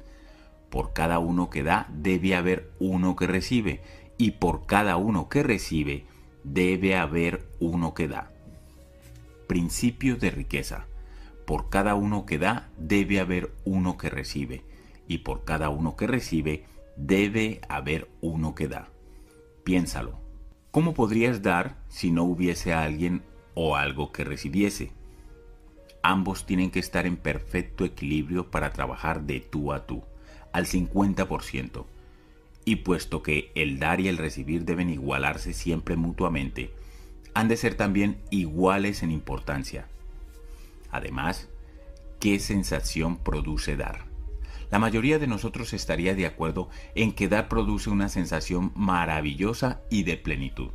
Por cada uno que da debe haber uno que recibe, y por cada uno que recibe debe haber uno que da. Principio de riqueza. Por cada uno que da debe haber uno que recibe, y por cada uno que recibe debe haber uno que da. Piénsalo. ¿Cómo podrías dar si no hubiese alguien o algo que recibiese? Ambos tienen que estar en perfecto equilibrio para trabajar de tú a tú, al 50%. Y puesto que el dar y el recibir deben igualarse siempre mutuamente, han de ser también iguales en importancia. Además, ¿qué sensación produce dar? La mayoría de nosotros estaría de acuerdo en que dar produce una sensación maravillosa y de plenitud.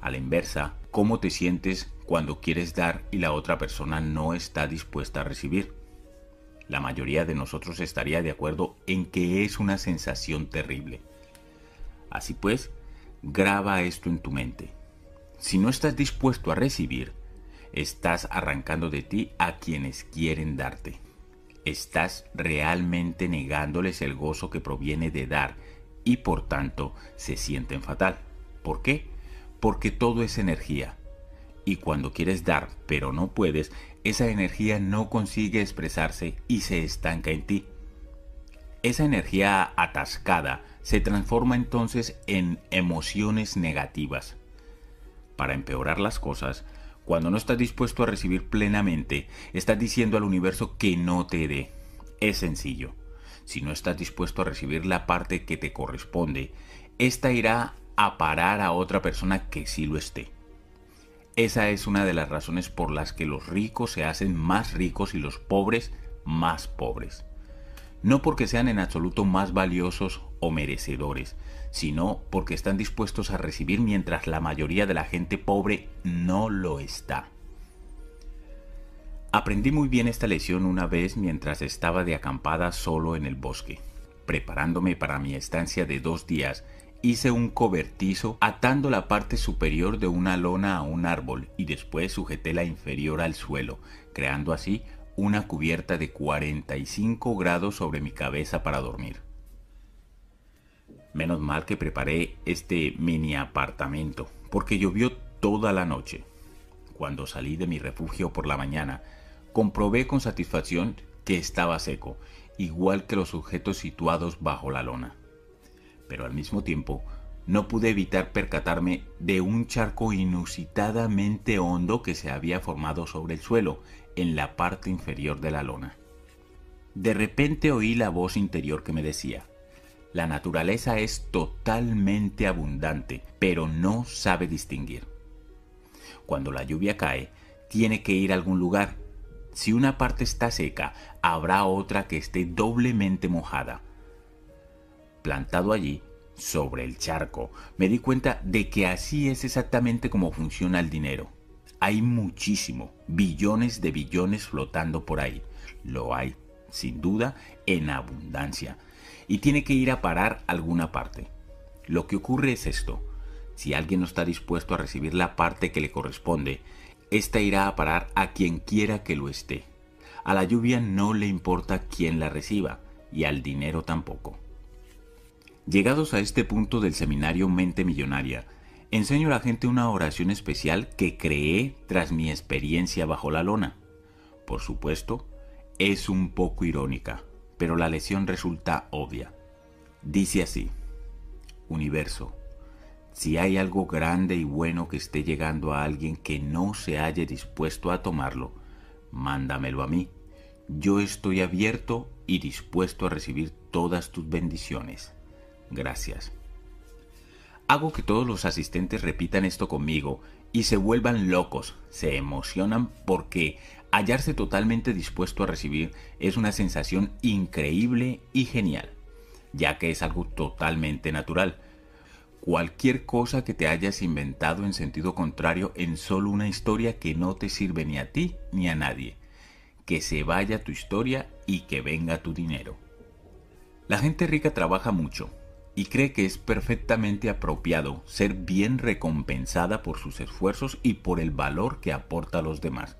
A la inversa, ¿cómo te sientes cuando quieres dar y la otra persona no está dispuesta a recibir? La mayoría de nosotros estaría de acuerdo en que es una sensación terrible. Así pues, graba esto en tu mente. Si no estás dispuesto a recibir, estás arrancando de ti a quienes quieren darte estás realmente negándoles el gozo que proviene de dar y por tanto se sienten fatal. ¿Por qué? Porque todo es energía. Y cuando quieres dar pero no puedes, esa energía no consigue expresarse y se estanca en ti. Esa energía atascada se transforma entonces en emociones negativas. Para empeorar las cosas, cuando no estás dispuesto a recibir plenamente, estás diciendo al universo que no te dé. Es sencillo. Si no estás dispuesto a recibir la parte que te corresponde, esta irá a parar a otra persona que sí lo esté. Esa es una de las razones por las que los ricos se hacen más ricos y los pobres más pobres. No porque sean en absoluto más valiosos o merecedores, sino porque están dispuestos a recibir mientras la mayoría de la gente pobre no lo está. Aprendí muy bien esta lección una vez mientras estaba de acampada solo en el bosque. Preparándome para mi estancia de dos días, hice un cobertizo atando la parte superior de una lona a un árbol y después sujeté la inferior al suelo, creando así una cubierta de 45 grados sobre mi cabeza para dormir. Menos mal que preparé este mini apartamento, porque llovió toda la noche. Cuando salí de mi refugio por la mañana, comprobé con satisfacción que estaba seco, igual que los objetos situados bajo la lona. Pero al mismo tiempo, no pude evitar percatarme de un charco inusitadamente hondo que se había formado sobre el suelo, en la parte inferior de la lona. De repente oí la voz interior que me decía, la naturaleza es totalmente abundante, pero no sabe distinguir. Cuando la lluvia cae, tiene que ir a algún lugar. Si una parte está seca, habrá otra que esté doblemente mojada. Plantado allí, sobre el charco, me di cuenta de que así es exactamente como funciona el dinero. Hay muchísimo, billones de billones flotando por ahí. Lo hay, sin duda, en abundancia y tiene que ir a parar alguna parte. Lo que ocurre es esto. Si alguien no está dispuesto a recibir la parte que le corresponde, ésta irá a parar a quien quiera que lo esté. A la lluvia no le importa quién la reciba, y al dinero tampoco. Llegados a este punto del seminario Mente Millonaria, enseño a la gente una oración especial que creé tras mi experiencia bajo la lona. Por supuesto, es un poco irónica, pero la lección resulta obvia. Dice así, Universo, si hay algo grande y bueno que esté llegando a alguien que no se halle dispuesto a tomarlo, mándamelo a mí. Yo estoy abierto y dispuesto a recibir todas tus bendiciones. Gracias. Hago que todos los asistentes repitan esto conmigo y se vuelvan locos, se emocionan porque hallarse totalmente dispuesto a recibir es una sensación increíble y genial, ya que es algo totalmente natural. Cualquier cosa que te hayas inventado en sentido contrario en solo una historia que no te sirve ni a ti ni a nadie. Que se vaya tu historia y que venga tu dinero. La gente rica trabaja mucho, y cree que es perfectamente apropiado ser bien recompensada por sus esfuerzos y por el valor que aporta a los demás.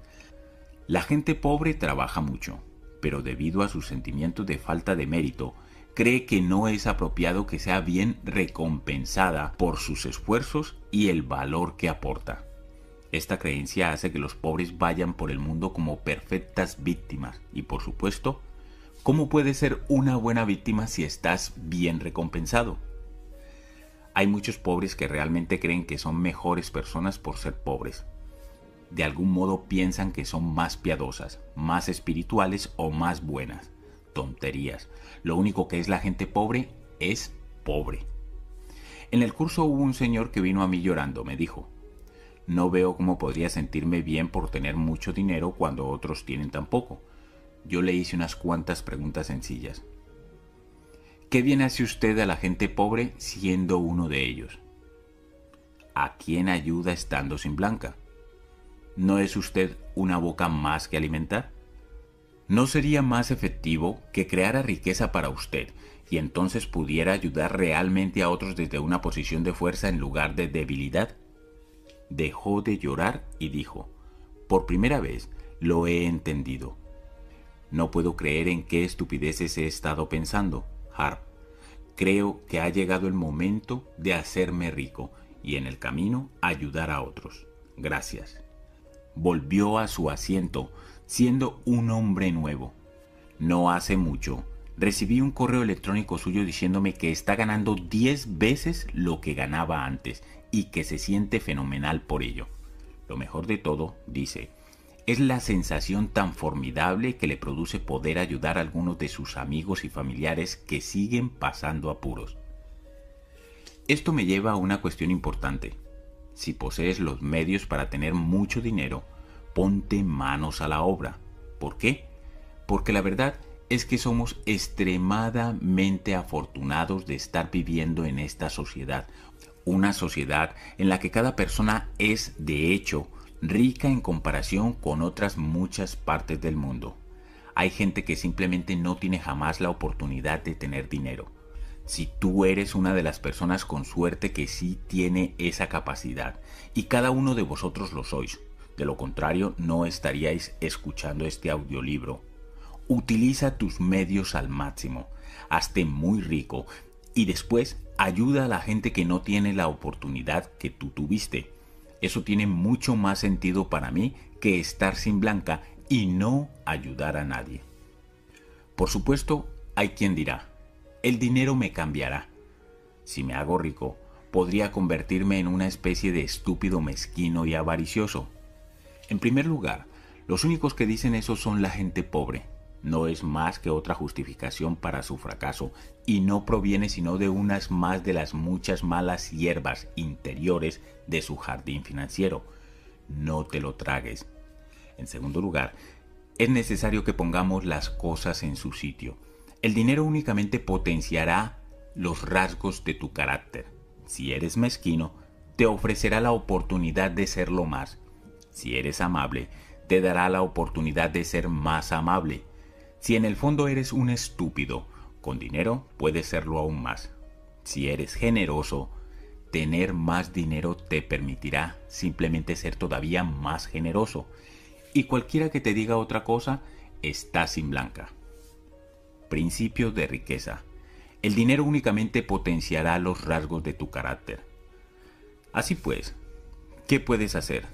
La gente pobre trabaja mucho, pero debido a su sentimiento de falta de mérito, cree que no es apropiado que sea bien recompensada por sus esfuerzos y el valor que aporta. Esta creencia hace que los pobres vayan por el mundo como perfectas víctimas y por supuesto ¿Cómo puedes ser una buena víctima si estás bien recompensado? Hay muchos pobres que realmente creen que son mejores personas por ser pobres. De algún modo piensan que son más piadosas, más espirituales o más buenas. Tonterías. Lo único que es la gente pobre es pobre. En el curso hubo un señor que vino a mí llorando, me dijo, no veo cómo podría sentirme bien por tener mucho dinero cuando otros tienen tan poco yo le hice unas cuantas preguntas sencillas. ¿Qué bien hace usted a la gente pobre siendo uno de ellos? ¿A quién ayuda estando sin blanca? ¿No es usted una boca más que alimentar? ¿No sería más efectivo que creara riqueza para usted y entonces pudiera ayudar realmente a otros desde una posición de fuerza en lugar de debilidad? Dejó de llorar y dijo, por primera vez lo he entendido. No puedo creer en qué estupideces he estado pensando, Harp. Creo que ha llegado el momento de hacerme rico y en el camino ayudar a otros. Gracias. Volvió a su asiento, siendo un hombre nuevo. No hace mucho, recibí un correo electrónico suyo diciéndome que está ganando 10 veces lo que ganaba antes y que se siente fenomenal por ello. Lo mejor de todo, dice, es la sensación tan formidable que le produce poder ayudar a algunos de sus amigos y familiares que siguen pasando apuros. Esto me lleva a una cuestión importante. Si posees los medios para tener mucho dinero, ponte manos a la obra. ¿Por qué? Porque la verdad es que somos extremadamente afortunados de estar viviendo en esta sociedad. Una sociedad en la que cada persona es, de hecho, rica en comparación con otras muchas partes del mundo. Hay gente que simplemente no tiene jamás la oportunidad de tener dinero. Si tú eres una de las personas con suerte que sí tiene esa capacidad, y cada uno de vosotros lo sois, de lo contrario no estaríais escuchando este audiolibro. Utiliza tus medios al máximo, hazte muy rico y después ayuda a la gente que no tiene la oportunidad que tú tuviste eso tiene mucho más sentido para mí que estar sin blanca y no ayudar a nadie. Por supuesto, hay quien dirá, el dinero me cambiará. Si me hago rico, podría convertirme en una especie de estúpido mezquino y avaricioso. En primer lugar, los únicos que dicen eso son la gente pobre, no es más que otra justificación para su fracaso y no proviene sino de unas más de las muchas malas hierbas interiores de su jardín financiero. No te lo tragues. En segundo lugar, es necesario que pongamos las cosas en su sitio. El dinero únicamente potenciará los rasgos de tu carácter. Si eres mezquino, te ofrecerá la oportunidad de serlo más. Si eres amable, te dará la oportunidad de ser más amable. Si en el fondo eres un estúpido, con dinero puedes serlo aún más. Si eres generoso, tener más dinero te permitirá simplemente ser todavía más generoso. Y cualquiera que te diga otra cosa, está sin blanca. Principio de riqueza. El dinero únicamente potenciará los rasgos de tu carácter. Así pues, ¿qué puedes hacer?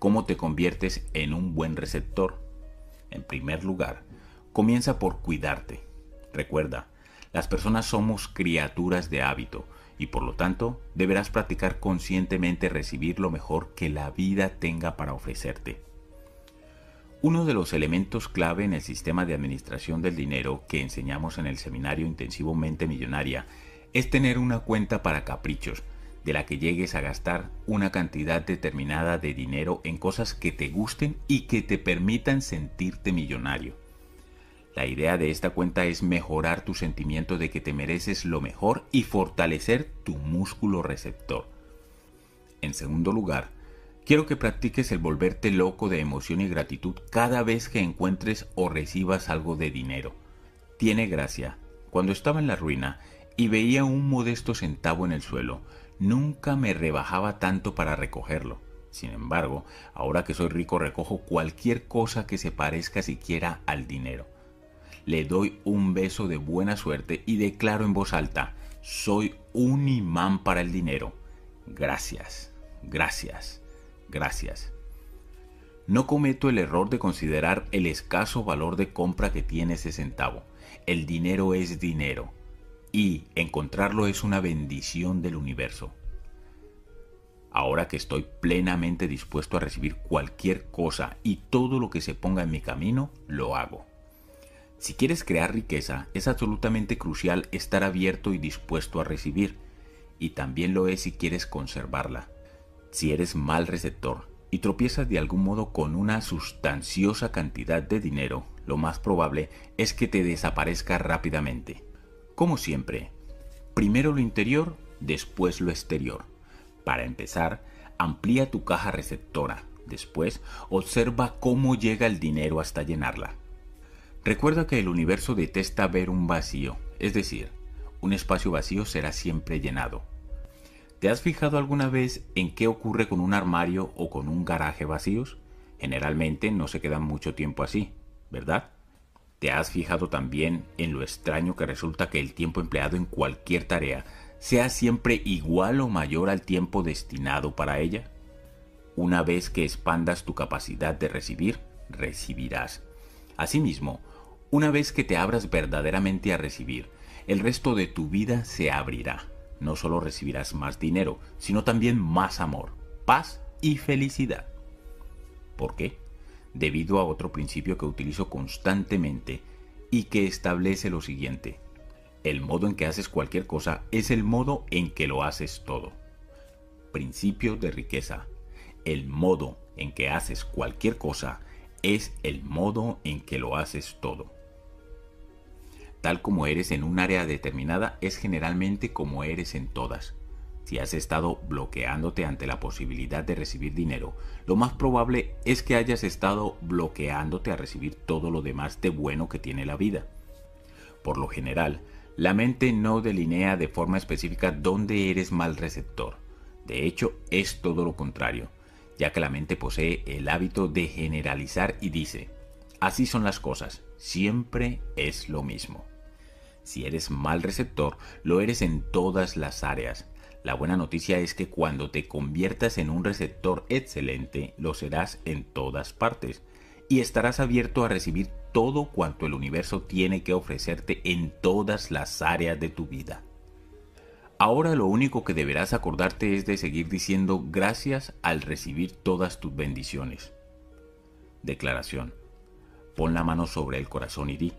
¿Cómo te conviertes en un buen receptor? En primer lugar, comienza por cuidarte. Recuerda, las personas somos criaturas de hábito y por lo tanto deberás practicar conscientemente recibir lo mejor que la vida tenga para ofrecerte. Uno de los elementos clave en el sistema de administración del dinero que enseñamos en el seminario intensivo Mente Millonaria es tener una cuenta para caprichos, de la que llegues a gastar una cantidad determinada de dinero en cosas que te gusten y que te permitan sentirte millonario. La idea de esta cuenta es mejorar tu sentimiento de que te mereces lo mejor y fortalecer tu músculo receptor. En segundo lugar, quiero que practiques el volverte loco de emoción y gratitud cada vez que encuentres o recibas algo de dinero. Tiene gracia. Cuando estaba en la ruina y veía un modesto centavo en el suelo, nunca me rebajaba tanto para recogerlo. Sin embargo, ahora que soy rico recojo cualquier cosa que se parezca siquiera al dinero le doy un beso de buena suerte y declaro en voz alta, soy un imán para el dinero. Gracias, gracias, gracias. No cometo el error de considerar el escaso valor de compra que tiene ese centavo. El dinero es dinero y encontrarlo es una bendición del universo. Ahora que estoy plenamente dispuesto a recibir cualquier cosa y todo lo que se ponga en mi camino, lo hago. Si quieres crear riqueza, es absolutamente crucial estar abierto y dispuesto a recibir, y también lo es si quieres conservarla. Si eres mal receptor y tropiezas de algún modo con una sustanciosa cantidad de dinero, lo más probable es que te desaparezca rápidamente. Como siempre, primero lo interior, después lo exterior. Para empezar, amplía tu caja receptora. Después, observa cómo llega el dinero hasta llenarla. Recuerda que el universo detesta ver un vacío, es decir, un espacio vacío será siempre llenado. ¿Te has fijado alguna vez en qué ocurre con un armario o con un garaje vacíos? Generalmente no se quedan mucho tiempo así, ¿verdad? ¿Te has fijado también en lo extraño que resulta que el tiempo empleado en cualquier tarea sea siempre igual o mayor al tiempo destinado para ella? Una vez que expandas tu capacidad de recibir, recibirás. Asimismo, una vez que te abras verdaderamente a recibir, el resto de tu vida se abrirá. No solo recibirás más dinero, sino también más amor, paz y felicidad. ¿Por qué? Debido a otro principio que utilizo constantemente y que establece lo siguiente. El modo en que haces cualquier cosa es el modo en que lo haces todo. Principio de riqueza. El modo en que haces cualquier cosa es el modo en que lo haces todo tal como eres en un área determinada es generalmente como eres en todas. Si has estado bloqueándote ante la posibilidad de recibir dinero, lo más probable es que hayas estado bloqueándote a recibir todo lo demás de bueno que tiene la vida. Por lo general, la mente no delinea de forma específica dónde eres mal receptor. De hecho, es todo lo contrario, ya que la mente posee el hábito de generalizar y dice, así son las cosas, siempre es lo mismo. Si eres mal receptor, lo eres en todas las áreas. La buena noticia es que cuando te conviertas en un receptor excelente, lo serás en todas partes y estarás abierto a recibir todo cuanto el universo tiene que ofrecerte en todas las áreas de tu vida. Ahora lo único que deberás acordarte es de seguir diciendo gracias al recibir todas tus bendiciones. Declaración. Pon la mano sobre el corazón y di,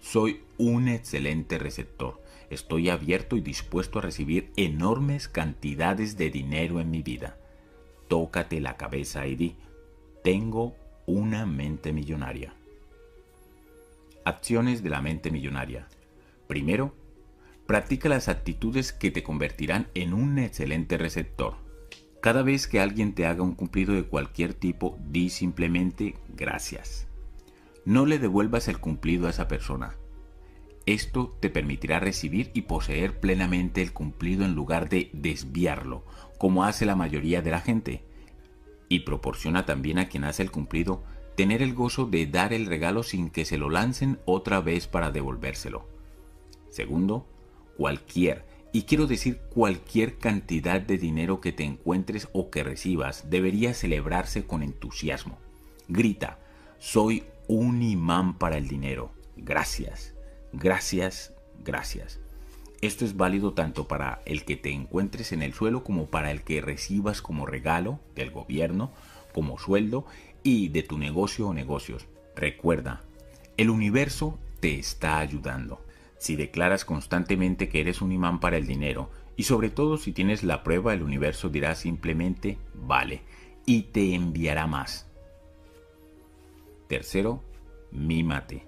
soy un excelente receptor. Estoy abierto y dispuesto a recibir enormes cantidades de dinero en mi vida. Tócate la cabeza y di, tengo una mente millonaria. Acciones de la mente millonaria. Primero, practica las actitudes que te convertirán en un excelente receptor. Cada vez que alguien te haga un cumplido de cualquier tipo, di simplemente gracias. No le devuelvas el cumplido a esa persona. Esto te permitirá recibir y poseer plenamente el cumplido en lugar de desviarlo, como hace la mayoría de la gente. Y proporciona también a quien hace el cumplido tener el gozo de dar el regalo sin que se lo lancen otra vez para devolvérselo. Segundo, cualquier, y quiero decir cualquier cantidad de dinero que te encuentres o que recibas, debería celebrarse con entusiasmo. Grita, soy un imán para el dinero. Gracias, gracias, gracias. Esto es válido tanto para el que te encuentres en el suelo como para el que recibas como regalo del gobierno, como sueldo y de tu negocio o negocios. Recuerda, el universo te está ayudando. Si declaras constantemente que eres un imán para el dinero, y sobre todo si tienes la prueba, el universo dirá simplemente vale y te enviará más. Tercero, mímate.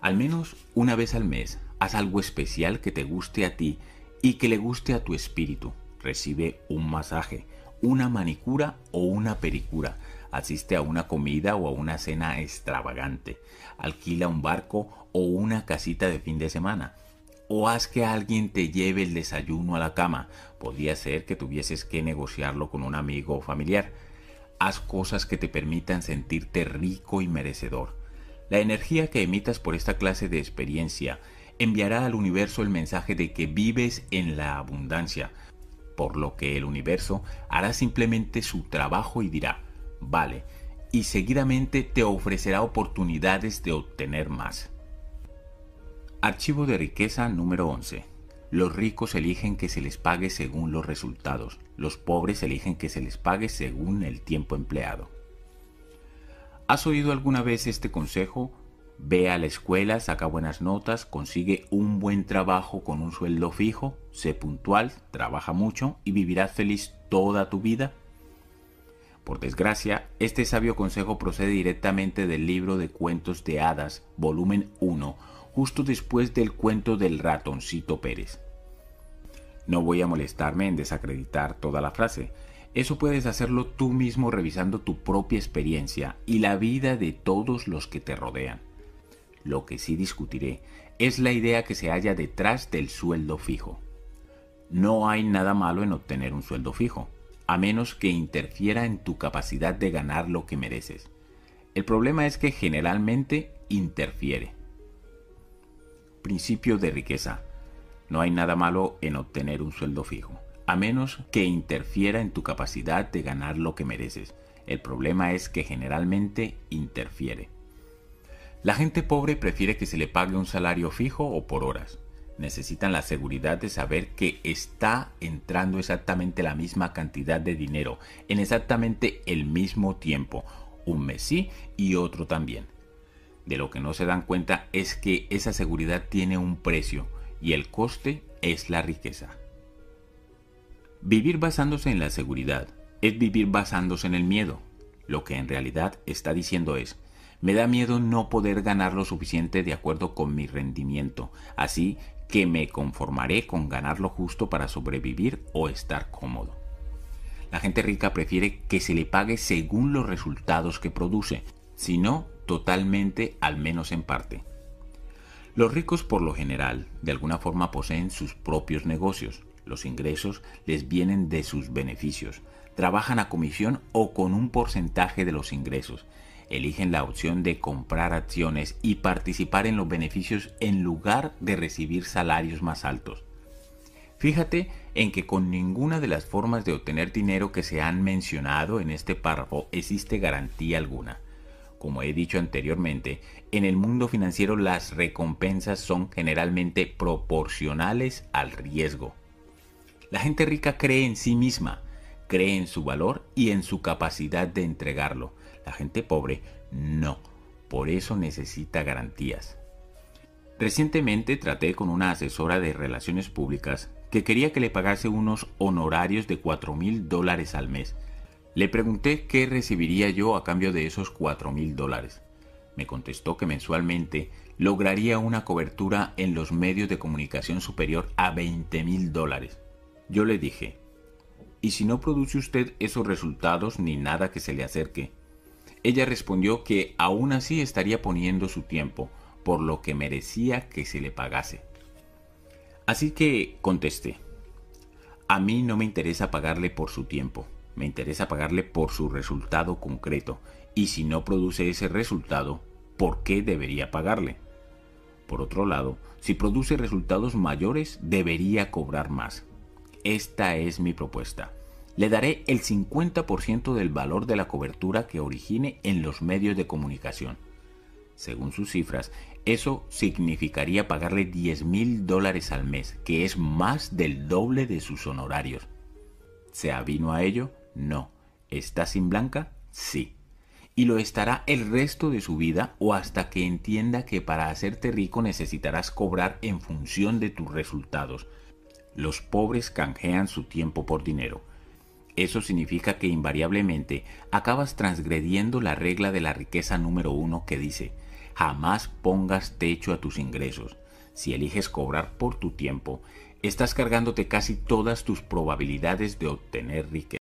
Al menos una vez al mes, haz algo especial que te guste a ti y que le guste a tu espíritu. Recibe un masaje, una manicura o una pericura asiste a una comida o a una cena extravagante, alquila un barco o una casita de fin de semana, o haz que alguien te lleve el desayuno a la cama. Podría ser que tuvieses que negociarlo con un amigo o familiar. Haz cosas que te permitan sentirte rico y merecedor. La energía que emitas por esta clase de experiencia enviará al universo el mensaje de que vives en la abundancia, por lo que el universo hará simplemente su trabajo y dirá, vale, y seguidamente te ofrecerá oportunidades de obtener más. Archivo de riqueza número 11. Los ricos eligen que se les pague según los resultados, los pobres eligen que se les pague según el tiempo empleado. ¿Has oído alguna vez este consejo? Ve a la escuela, saca buenas notas, consigue un buen trabajo con un sueldo fijo, sé puntual, trabaja mucho y vivirás feliz toda tu vida. Por desgracia, este sabio consejo procede directamente del libro de cuentos de hadas, volumen 1, justo después del cuento del ratoncito Pérez. No voy a molestarme en desacreditar toda la frase. Eso puedes hacerlo tú mismo revisando tu propia experiencia y la vida de todos los que te rodean. Lo que sí discutiré es la idea que se halla detrás del sueldo fijo. No hay nada malo en obtener un sueldo fijo a menos que interfiera en tu capacidad de ganar lo que mereces. El problema es que generalmente interfiere. Principio de riqueza. No hay nada malo en obtener un sueldo fijo, a menos que interfiera en tu capacidad de ganar lo que mereces. El problema es que generalmente interfiere. La gente pobre prefiere que se le pague un salario fijo o por horas necesitan la seguridad de saber que está entrando exactamente la misma cantidad de dinero en exactamente el mismo tiempo, un mes sí y otro también. De lo que no se dan cuenta es que esa seguridad tiene un precio y el coste es la riqueza. Vivir basándose en la seguridad es vivir basándose en el miedo. Lo que en realidad está diciendo es, me da miedo no poder ganar lo suficiente de acuerdo con mi rendimiento, así que me conformaré con ganar lo justo para sobrevivir o estar cómodo. La gente rica prefiere que se le pague según los resultados que produce, si no totalmente, al menos en parte. Los ricos por lo general, de alguna forma poseen sus propios negocios. Los ingresos les vienen de sus beneficios. Trabajan a comisión o con un porcentaje de los ingresos eligen la opción de comprar acciones y participar en los beneficios en lugar de recibir salarios más altos. Fíjate en que con ninguna de las formas de obtener dinero que se han mencionado en este párrafo existe garantía alguna. Como he dicho anteriormente, en el mundo financiero las recompensas son generalmente proporcionales al riesgo. La gente rica cree en sí misma, cree en su valor y en su capacidad de entregarlo la gente pobre no. Por eso necesita garantías. Recientemente traté con una asesora de relaciones públicas que quería que le pagase unos honorarios de 4 mil dólares al mes. Le pregunté qué recibiría yo a cambio de esos 4 mil dólares. Me contestó que mensualmente lograría una cobertura en los medios de comunicación superior a 20 mil dólares. Yo le dije, ¿y si no produce usted esos resultados ni nada que se le acerque? Ella respondió que aún así estaría poniendo su tiempo, por lo que merecía que se le pagase. Así que contesté, a mí no me interesa pagarle por su tiempo, me interesa pagarle por su resultado concreto, y si no produce ese resultado, ¿por qué debería pagarle? Por otro lado, si produce resultados mayores, debería cobrar más. Esta es mi propuesta. Le daré el 50% del valor de la cobertura que origine en los medios de comunicación. Según sus cifras, eso significaría pagarle 10 mil dólares al mes, que es más del doble de sus honorarios. ¿Se avino a ello? No. ¿Está sin blanca? Sí. Y lo estará el resto de su vida o hasta que entienda que para hacerte rico necesitarás cobrar en función de tus resultados. Los pobres canjean su tiempo por dinero. Eso significa que invariablemente acabas transgrediendo la regla de la riqueza número uno que dice, Jamás pongas techo a tus ingresos. Si eliges cobrar por tu tiempo, estás cargándote casi todas tus probabilidades de obtener riqueza.